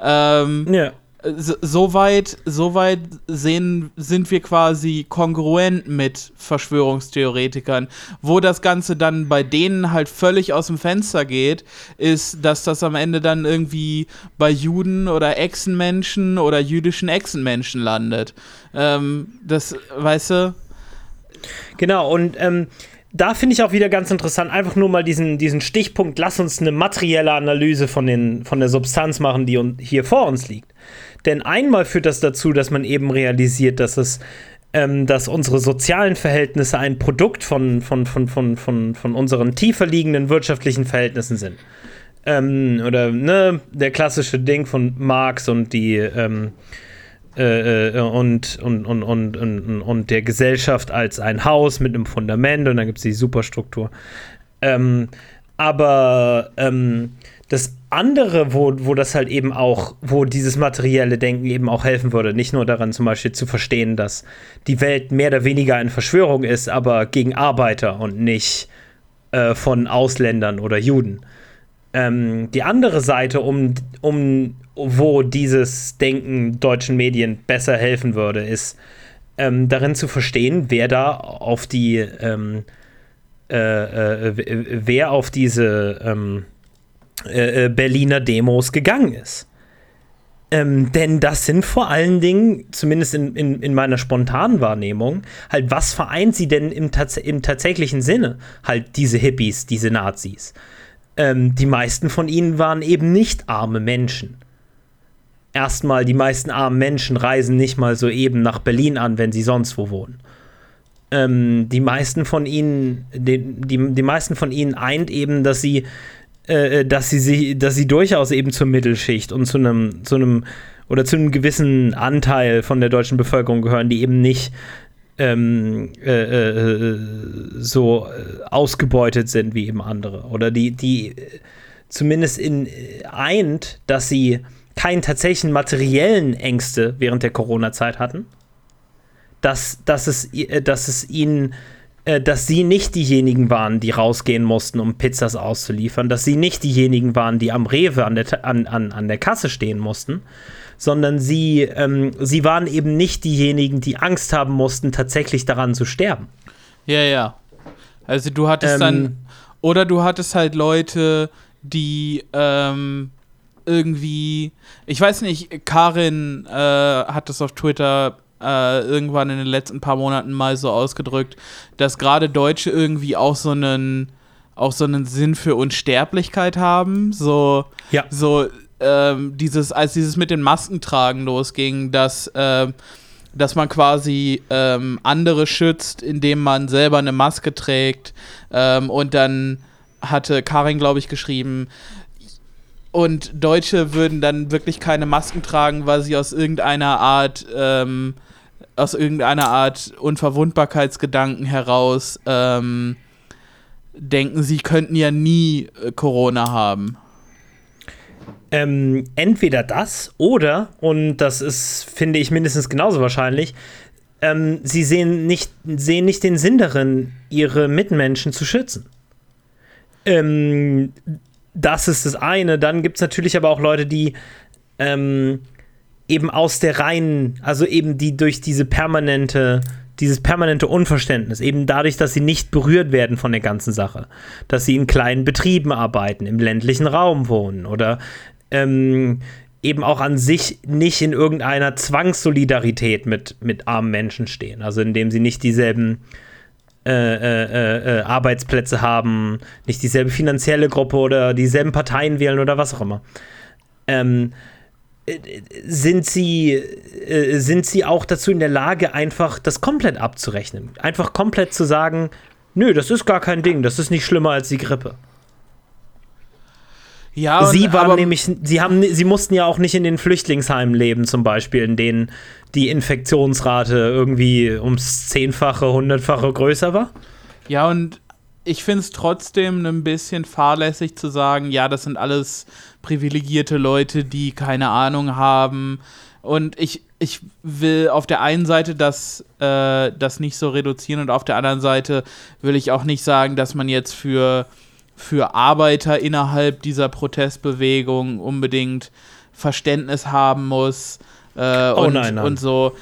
Ähm, ja soweit so weit sehen, sind wir quasi kongruent mit Verschwörungstheoretikern. Wo das Ganze dann bei denen halt völlig aus dem Fenster geht, ist, dass das am Ende dann irgendwie bei Juden oder Echsenmenschen oder jüdischen Echsenmenschen landet. Ähm, das, weißt du? Genau, und ähm, da finde ich auch wieder ganz interessant, einfach nur mal diesen, diesen Stichpunkt, lass uns eine materielle Analyse von, den, von der Substanz machen, die hier vor uns liegt. Denn einmal führt das dazu, dass man eben realisiert, dass es ähm, dass unsere sozialen Verhältnisse ein Produkt von, von, von, von, von, von unseren tiefer liegenden wirtschaftlichen Verhältnissen sind. Ähm, oder ne, der klassische Ding von Marx und die ähm, äh, äh und, und, und, und, und, und der Gesellschaft als ein Haus mit einem Fundament und dann gibt es die Superstruktur. Ähm, aber ähm, das andere, wo, wo das halt eben auch, wo dieses materielle Denken eben auch helfen würde, nicht nur daran zum Beispiel zu verstehen, dass die Welt mehr oder weniger eine Verschwörung ist, aber gegen Arbeiter und nicht äh, von Ausländern oder Juden. Ähm, die andere Seite, um, um wo dieses Denken deutschen Medien besser helfen würde, ist ähm, darin zu verstehen, wer da auf die ähm, äh, äh, wer auf diese ähm, äh, äh, Berliner Demos gegangen ist. Ähm, denn das sind vor allen Dingen, zumindest in, in, in meiner spontanen Wahrnehmung, halt, was vereint sie denn im, tats im tatsächlichen Sinne? Halt diese Hippies, diese Nazis. Ähm, die meisten von ihnen waren eben nicht arme Menschen. Erstmal, die meisten armen Menschen reisen nicht mal so eben nach Berlin an, wenn sie sonst wo wohnen. Ähm, die meisten von ihnen, die, die, die meisten von ihnen eint eben, dass sie äh, dass sie sich, dass sie durchaus eben zur Mittelschicht und zu einem, zu einem oder zu einem gewissen Anteil von der deutschen Bevölkerung gehören, die eben nicht ähm, äh, äh, so ausgebeutet sind wie eben andere. Oder die, die zumindest in eint, dass sie keinen tatsächlichen materiellen Ängste während der Corona-Zeit hatten. Dass, dass, es, dass es ihnen äh, dass sie nicht diejenigen waren, die rausgehen mussten, um Pizzas auszuliefern, dass sie nicht diejenigen waren, die am Rewe an der, an, an, an der Kasse stehen mussten, sondern sie, ähm, sie waren eben nicht diejenigen, die Angst haben mussten, tatsächlich daran zu sterben. Ja, ja. Also du hattest ähm, dann, oder du hattest halt Leute, die ähm, irgendwie, ich weiß nicht, Karin äh, hat das auf Twitter äh, irgendwann in den letzten paar Monaten mal so ausgedrückt, dass gerade Deutsche irgendwie auch so einen auch so einen Sinn für Unsterblichkeit haben. So, ja. so ähm, dieses, als dieses mit den Maskentragen losging, dass, äh, dass man quasi ähm, andere schützt, indem man selber eine Maske trägt. Ähm, und dann hatte Karin, glaube ich, geschrieben, und Deutsche würden dann wirklich keine Masken tragen, weil sie aus irgendeiner Art ähm, aus irgendeiner Art Unverwundbarkeitsgedanken heraus ähm, denken, sie könnten ja nie äh, Corona haben. Ähm, entweder das oder, und das ist, finde ich, mindestens genauso wahrscheinlich, ähm, sie sehen nicht, sehen nicht den Sinn darin, ihre Mitmenschen zu schützen. Ähm, das ist das eine. Dann gibt es natürlich aber auch Leute, die ähm, eben aus der reinen, also eben die durch diese permanente, dieses permanente Unverständnis, eben dadurch, dass sie nicht berührt werden von der ganzen Sache, dass sie in kleinen Betrieben arbeiten, im ländlichen Raum wohnen oder ähm, eben auch an sich nicht in irgendeiner Zwangssolidarität mit, mit armen Menschen stehen, also indem sie nicht dieselben äh, äh, äh, Arbeitsplätze haben, nicht dieselbe finanzielle Gruppe oder dieselben Parteien wählen oder was auch immer. Ähm, sind sie, äh, sind sie auch dazu in der Lage, einfach das komplett abzurechnen. Einfach komplett zu sagen, nö, das ist gar kein Ding, das ist nicht schlimmer als die Grippe. Ja, sie waren nämlich, sie haben, sie mussten ja auch nicht in den Flüchtlingsheimen leben, zum Beispiel, in denen die Infektionsrate irgendwie ums zehnfache, hundertfache größer war. Ja, und ich finde es trotzdem ein bisschen fahrlässig zu sagen, ja, das sind alles privilegierte Leute, die keine Ahnung haben. Und ich, ich will auf der einen Seite das, äh, das nicht so reduzieren und auf der anderen Seite will ich auch nicht sagen, dass man jetzt für, für Arbeiter innerhalb dieser Protestbewegung unbedingt Verständnis haben muss. Äh, oh, und, nein, nein. und so.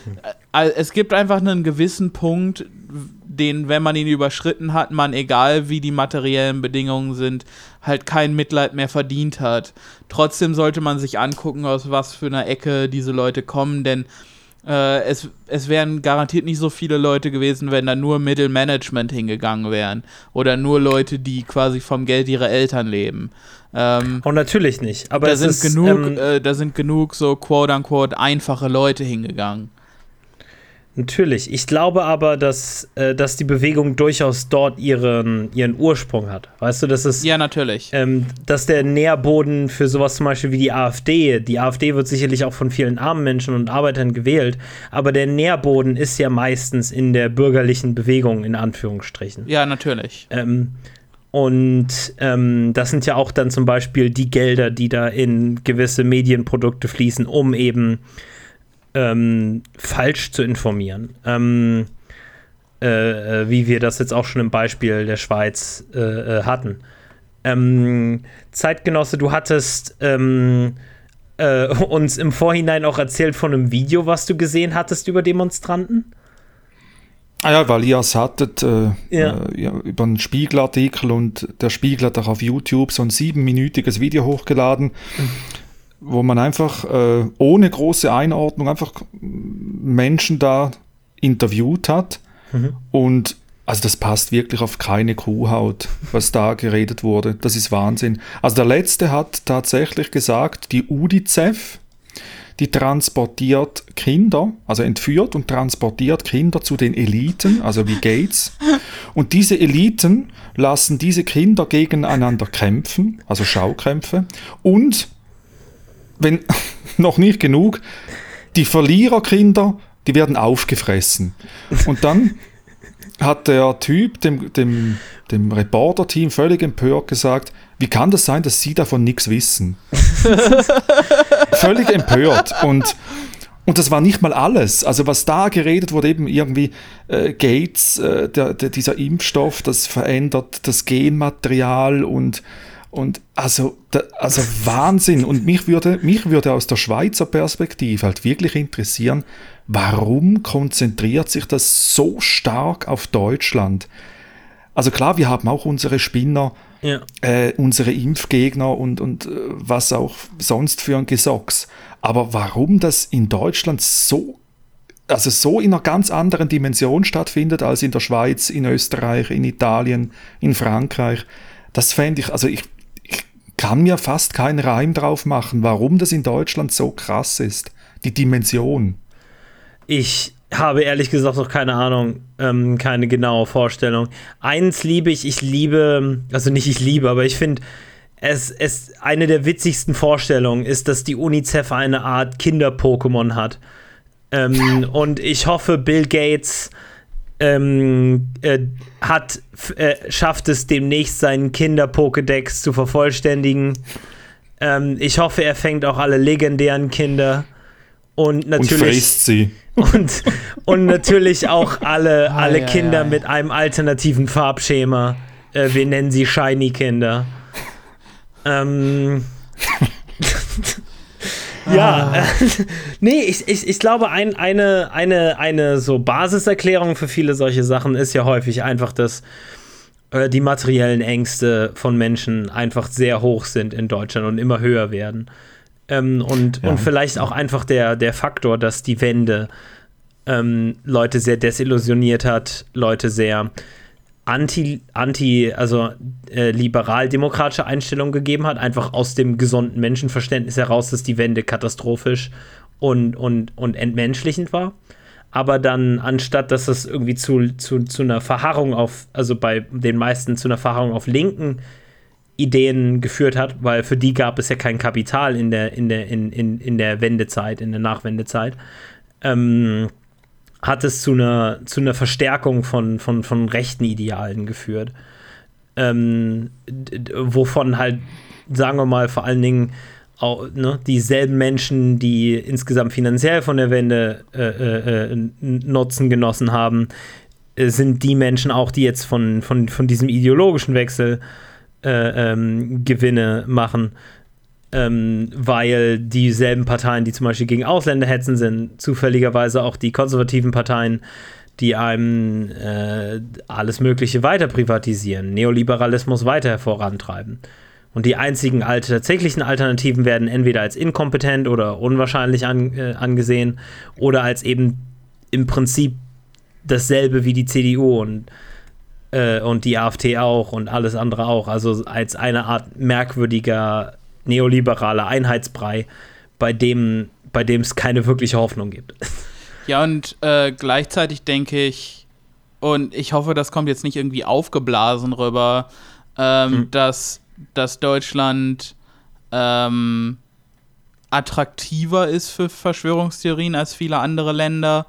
Äh, es gibt einfach einen gewissen Punkt, den, wenn man ihn überschritten hat, man, egal wie die materiellen Bedingungen sind, halt kein Mitleid mehr verdient hat. Trotzdem sollte man sich angucken, aus was für einer Ecke diese Leute kommen, denn äh, es, es wären garantiert nicht so viele Leute gewesen, wenn da nur Mittelmanagement hingegangen wären. Oder nur Leute, die quasi vom Geld ihrer Eltern leben. Ähm, oh, natürlich nicht. Aber da sind ist, genug, ähm, äh, da sind genug so quote unquote einfache Leute hingegangen. Natürlich. Ich glaube aber, dass, äh, dass die Bewegung durchaus dort ihren, ihren Ursprung hat. Weißt du, dass es. Ja, natürlich. Ähm, dass der Nährboden für sowas zum Beispiel wie die AfD, die AfD wird sicherlich auch von vielen armen Menschen und Arbeitern gewählt, aber der Nährboden ist ja meistens in der bürgerlichen Bewegung, in Anführungsstrichen. Ja, natürlich. Ähm, und ähm, das sind ja auch dann zum Beispiel die Gelder, die da in gewisse Medienprodukte fließen, um eben ähm, falsch zu informieren. Ähm, äh, äh, wie wir das jetzt auch schon im Beispiel der Schweiz äh, äh hatten. Ähm, Zeitgenosse, du hattest ähm, äh, uns im Vorhinein auch erzählt von einem Video, was du gesehen hattest über Demonstranten. Ah ja, weil ihr es hattet äh, Ja. äh, über einen Spiegelartikel und der Spiegel hat auch auf YouTube so ein siebenminütiges Video hochgeladen, wo man einfach äh, ohne große Einordnung einfach Menschen da interviewt hat und also das passt wirklich auf keine Kuhhaut, was da geredet wurde. Das ist Wahnsinn. Also der letzte hat tatsächlich gesagt, die UNICEF, die transportiert Kinder, also entführt und transportiert Kinder zu den Eliten, also wie Gates. Und diese Eliten lassen diese Kinder gegeneinander kämpfen, also Schaukämpfe. Und wenn noch nicht genug, die Verliererkinder, die werden aufgefressen. Und dann hat der Typ dem, dem, dem Reporter-Team völlig empört gesagt, wie kann das sein, dass sie davon nichts wissen? völlig empört. Und, und das war nicht mal alles. Also was da geredet wurde, eben irgendwie äh, Gates, äh, der, der, dieser Impfstoff, das verändert das Genmaterial und und also, also Wahnsinn. Und mich würde, mich würde aus der Schweizer Perspektive halt wirklich interessieren, warum konzentriert sich das so stark auf Deutschland? Also klar, wir haben auch unsere Spinner, Ja. äh, unsere Impfgegner und, und äh, was auch sonst für ein Gesocks. Aber warum das in Deutschland so, also so in einer ganz anderen Dimension stattfindet als in der Schweiz, in Österreich, in Italien, in Frankreich, das fände ich, also ich kann mir fast keinen Reim drauf machen, warum das in Deutschland so krass ist. Die Dimension. Ich habe ehrlich gesagt noch keine Ahnung, ähm, keine genaue Vorstellung. Eins liebe ich, ich liebe, also nicht ich liebe, aber ich finde, es, es eine der witzigsten Vorstellungen ist, dass die UNICEF eine Art Kinder-Pokémon hat. Ähm, und ich hoffe, Bill Gates ähm, äh, hat, äh, schafft es demnächst seinen Kinder-Pokédex zu vervollständigen. Ähm, ich hoffe, er fängt auch alle legendären Kinder. Und Und natürlich fräst sie. und, und natürlich auch alle, alle Ei, ei, Kinder ei. mit einem alternativen Farbschema. Äh, wir nennen sie Shiny-Kinder. Ähm. ja, äh, nee, ich, ich, ich glaube, ein, eine, eine, eine so Basiserklärung für viele solche Sachen ist ja häufig einfach, dass äh, die materiellen Ängste von Menschen einfach sehr hoch sind in Deutschland und immer höher werden. Ähm, und, Ja. und vielleicht auch einfach der, der Faktor, dass die Wende ähm, Leute sehr desillusioniert hat, Leute sehr anti, anti also äh, liberal-demokratische Einstellung gegeben hat, einfach aus dem gesunden Menschenverständnis heraus, dass die Wende katastrophisch und, und, und entmenschlichend war. Aber dann, anstatt dass es irgendwie zu, zu, zu einer Verharrung auf, also bei den meisten zu einer Verharrung auf linken Ideen geführt hat, weil für die gab es ja kein Kapital in der, in der, in, in, in der Wendezeit, in der Nachwendezeit, ähm, hat es zu einer, zu einer Verstärkung von, von, von rechten Idealen geführt. Ähm, wovon halt, sagen wir mal, vor allen Dingen auch, ne, dieselben Menschen, die insgesamt finanziell von der Wende äh, äh, äh, Nutzen genossen haben, äh, sind die Menschen auch, die jetzt von, von, von diesem ideologischen Wechsel äh, ähm, Gewinne machen, ähm, weil dieselben Parteien, die zum Beispiel gegen Ausländer hetzen, sind zufälligerweise auch die konservativen Parteien, die einem äh, alles Mögliche weiter privatisieren, Neoliberalismus weiter vorantreiben. Und die einzigen alte, tatsächlichen Alternativen werden entweder als inkompetent oder unwahrscheinlich an, äh, angesehen oder als eben im Prinzip dasselbe wie die CDU und, äh, und die AfD auch und alles andere auch. Also als eine Art merkwürdiger neoliberaler Einheitsbrei, bei dem bei dem es keine wirkliche Hoffnung gibt. Ja, und äh, gleichzeitig denke ich, und ich hoffe, das kommt jetzt nicht irgendwie aufgeblasen rüber, ähm, Hm. dass, dass Deutschland ähm, attraktiver ist für Verschwörungstheorien als viele andere Länder,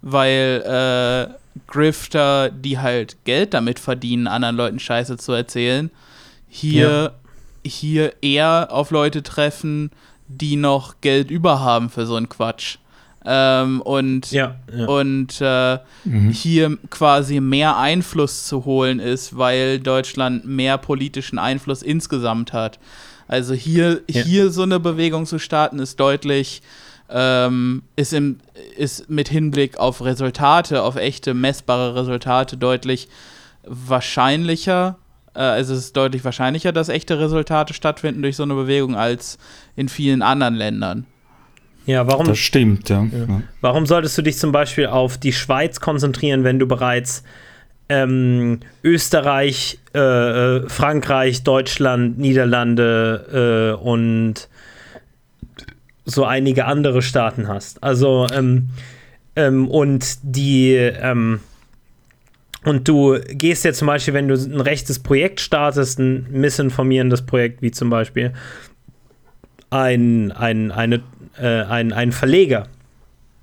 weil äh, Grifter, die halt Geld damit verdienen, anderen Leuten Scheiße zu erzählen, hier, hier eher auf Leute treffen, die noch Geld über haben für so einen Quatsch. Ähm, und Ja, ja. und äh, hier quasi mehr Einfluss zu holen ist, weil Deutschland mehr politischen Einfluss insgesamt hat. Also hier, Ja. hier so eine Bewegung zu starten, ist deutlich ähm, ist, im, ist mit Hinblick auf Resultate, auf echte messbare Resultate deutlich wahrscheinlicher. Äh, es ist deutlich wahrscheinlicher, dass echte Resultate stattfinden durch so eine Bewegung als in vielen anderen Ländern. Ja, warum? Das stimmt, ja. ja. Warum solltest du dich zum Beispiel auf die Schweiz konzentrieren, wenn du bereits ähm, Österreich, äh, äh Frankreich, Deutschland, Niederlande äh, und so einige andere Staaten hast. Also ähm, ähm, und die ähm, und du gehst ja zum Beispiel, wenn du ein rechtes Projekt startest, ein missinformierendes Projekt, wie zum Beispiel ein, ein, eine, äh, ein, ein Verleger.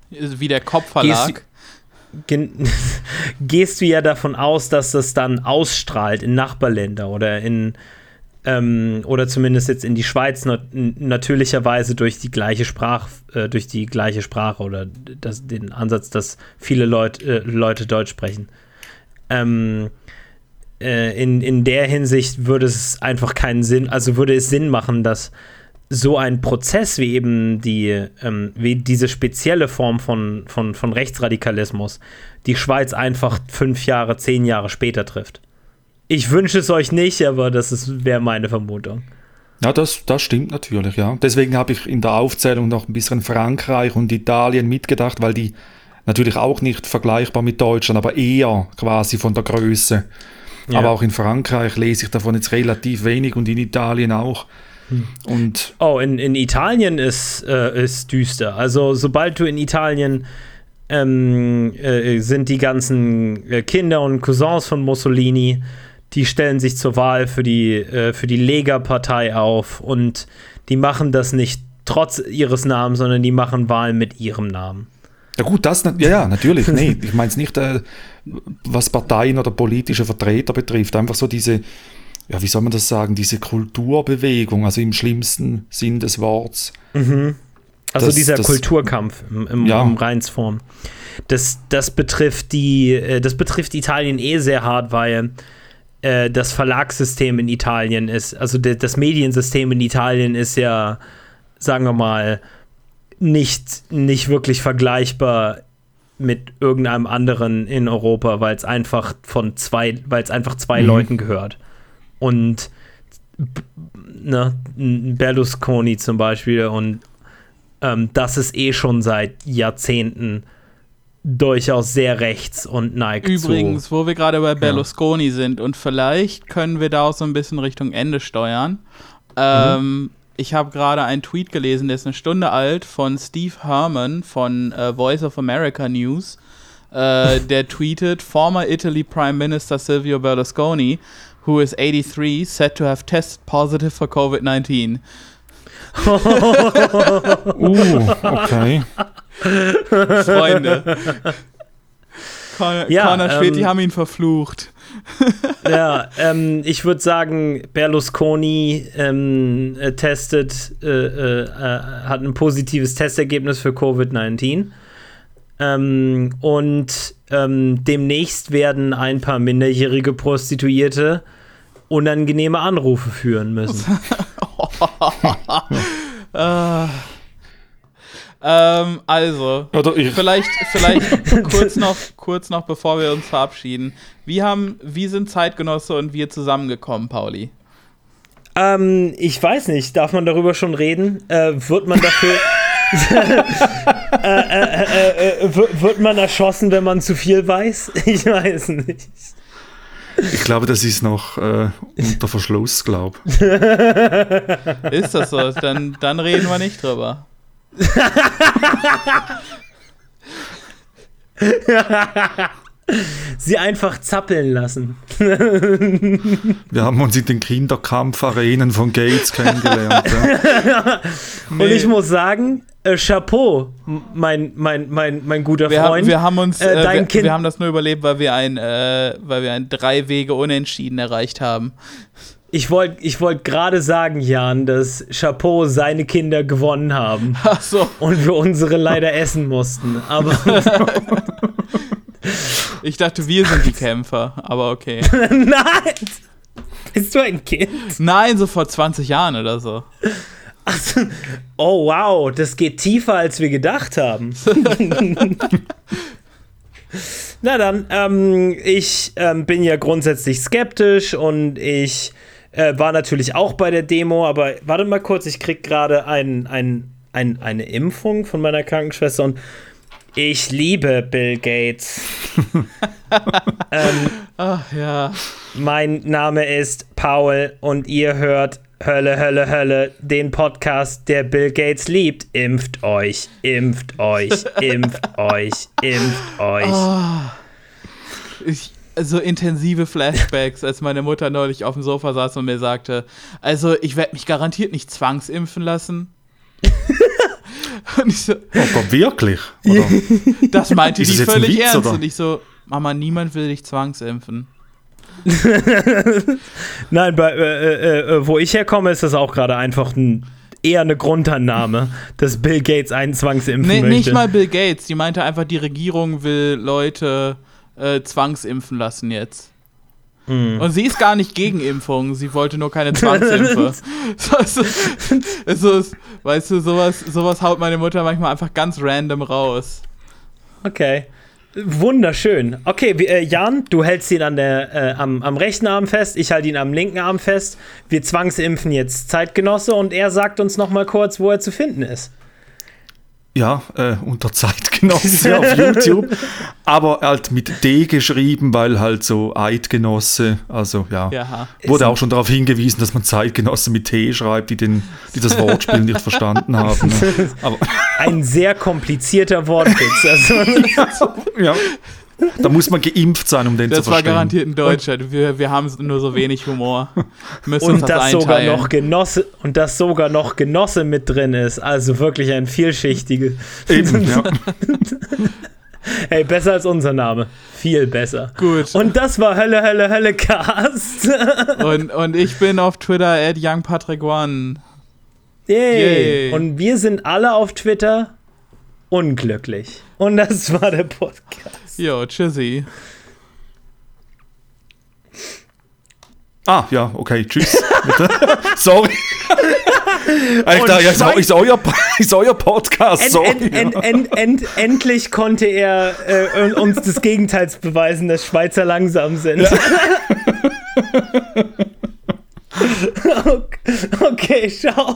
Wie der Kopfverlag. Gehst, gehst du ja davon aus, dass das dann ausstrahlt in Nachbarländer oder in ähm, oder zumindest jetzt in die Schweiz nat natürlicherweise durch die gleiche Sprache, äh, durch die gleiche Sprache oder das, den Ansatz, dass viele Leut, äh, Leute Deutsch sprechen. Ähm, äh, in, in der Hinsicht würde es einfach keinen Sinn, also würde es Sinn machen, dass so ein Prozess wie eben die, ähm, wie diese spezielle Form von, von, von Rechtsradikalismus die Schweiz einfach fünf Jahre, zehn Jahre später trifft. Ich wünsche es euch nicht, aber das wäre meine Vermutung. Ja, das, das stimmt natürlich, ja. Deswegen habe ich in der Aufzählung noch ein bisschen Frankreich und Italien mitgedacht, weil die natürlich auch nicht vergleichbar mit Deutschland, aber eher quasi von der Größe. Ja. Aber auch in Frankreich lese ich davon jetzt relativ wenig und in Italien auch. Hm. Und oh, in, in Italien ist, äh, ist düster. Also sobald du in Italien ähm, äh, sind die ganzen äh, Kinder und Cousins von Mussolini die stellen sich zur Wahl für die, äh, für die Lega-Partei auf und die machen das nicht trotz ihres Namens, sondern die machen Wahlen mit ihrem Namen. Ja gut, das, ja, ja natürlich, nee, ich meine es nicht, äh, was Parteien oder politische Vertreter betrifft, einfach so diese, ja, wie soll man das sagen, diese Kulturbewegung, also im schlimmsten Sinn des Wortes. Mhm. Also das, dieser das, Kulturkampf im, im, ja. im Reinsform. Das, das betrifft die, äh, das betrifft Italien eh sehr hart, weil äh, das Verlagssystem in Italien ist. Also das Mediensystem in Italien ist ja, sagen wir mal, nicht, nicht wirklich vergleichbar mit irgendeinem anderen in Europa, weil es einfach von zwei, weil es einfach zwei mhm. Leuten gehört. Und ne, Berlusconi zum Beispiel und ähm, das ist eh schon seit Jahrzehnten durchaus sehr rechts und neigt Übrigens, zu, wo wir gerade bei Berlusconi ja. sind und vielleicht können wir da auch so ein bisschen Richtung Ende steuern. Ähm, mhm. Ich habe gerade einen Tweet gelesen, der ist eine Stunde alt, von Steve Herman von äh, Voice of America News. Äh, der tweetet, former Italy Prime Minister Silvio Berlusconi, who is 83, said to have tested positive for COVID-19. uh, okay. Freunde. Connor, ja, Connor Schwed, ähm, die haben ihn verflucht. ja, ähm, ich würde sagen, Berlusconi ähm, äh, testet, äh, äh, äh, hat ein positives Testergebnis für Covid-19. Ähm, und ähm, demnächst werden ein paar minderjährige Prostituierte unangenehme Anrufe führen müssen. ah. Ähm, also, vielleicht, vielleicht kurz, noch, kurz noch, bevor wir uns verabschieden. Wie, haben, wie sind Zeitgenosse und wir zusammengekommen, Pauli? Ähm, ich weiß nicht. Darf man darüber schon reden? Äh, wird man dafür. äh, äh, äh, wird man erschossen, wenn man zu viel weiß? Ich weiß nicht. Ich glaube, das ist noch äh, unter Verschluss, glaube Ist das so? Dann, dann reden wir nicht drüber. Sie einfach zappeln lassen. Wir haben uns in den Kinderkampfarenen von Gates kennengelernt. Ja. Und ich muss sagen, äh, Chapeau, mein, mein, mein, mein guter wir Freund. Haben, wir haben uns, äh, wir, wir, haben das nur überlebt, weil wir ein, äh, weil wir ein drei Wege Unentschieden erreicht haben. Ich wollte ich wollt gerade sagen, Jan, dass Chapeau seine Kinder gewonnen haben. Ach so. Und wir unsere leider essen mussten. Aber. ich dachte, wir sind die Kämpfer, aber okay. Nein! Bist du ein Kind? Nein, so vor 20 Jahren oder so. Also, oh wow, das geht tiefer, als wir gedacht haben. Na dann, ähm, ich ähm, bin ja grundsätzlich skeptisch und ich äh, war natürlich auch bei der Demo, aber warte mal kurz, ich krieg gerade ein, ein, ein, eine Impfung von meiner Krankenschwester und ich liebe Bill Gates. ähm, Ach ja. mein Name ist Paul und ihr hört Hölle, Hölle, Hölle, den Podcast, der Bill Gates liebt. Impft euch, impft euch, impft euch, impft euch. Ich, so intensive Flashbacks, als meine Mutter neulich auf dem Sofa saß und mir sagte, also ich werde mich garantiert nicht zwangsimpfen lassen. und ich so, Oh Gott, wirklich? Oder? das meinte die völlig Witz, ernst. oder? Und ich so, Mama, niemand will dich zwangsimpfen. Nein, bei, äh, äh, äh, wo ich herkomme, ist das auch gerade einfach ein, eher eine Grundannahme, dass Bill Gates einen zwangsimpfen Nee, möchte. nicht mal Bill Gates. Die meinte einfach, die Regierung will Leute äh, zwangsimpfen lassen jetzt. Hm. Und sie ist gar nicht gegen Impfungen, sie wollte nur keine Zwangsimpfe. so, so, weißt du, sowas, sowas haut meine Mutter manchmal einfach ganz random raus. Okay. Wunderschön. Okay, wir, äh, Jan, du hältst ihn an der, äh, am, am rechten Arm fest, ich halte ihn am linken Arm fest. Wir zwangsimpfen jetzt Zeitgenosse und er sagt uns noch mal kurz, wo er zu finden ist. Ja, äh, unter Zeitgenosse auf YouTube. Aber halt mit D geschrieben, weil halt so Eidgenosse, also ja. Ja. Wurde auch schon darauf hingewiesen, dass man Zeitgenosse mit T schreibt, die, den, die das Wortspiel nicht verstanden haben. ne? Aber Ein sehr komplizierter Wortwitz. Also, ja, da muss man geimpft sein, um den Das zu war verstehen. garantiert ein Deutscher. Wir, wir haben nur so wenig Humor. Müssen und das, das sogar noch Genosse und das sogar noch Genosse mit drin ist. Also wirklich ein vielschichtiges. Eben, ja. Hey, besser als unser Name. Viel besser. Gut. Und das war Hölle, Hölle, Hölle Cast. Und, und ich bin auf Twitter at YoungPatrickOne. Yay. Yay. Und wir sind alle auf Twitter unglücklich. Und das war der Podcast. Jo, tschüssi. Ah, ja, okay, tschüss. Sorry. Ich ja, eu- ist, euer, euer Podcast, End, sorry. end, end, end, end, endlich konnte er äh, uns des Gegenteils beweisen, dass Schweizer langsam sind. okay, okay, ciao.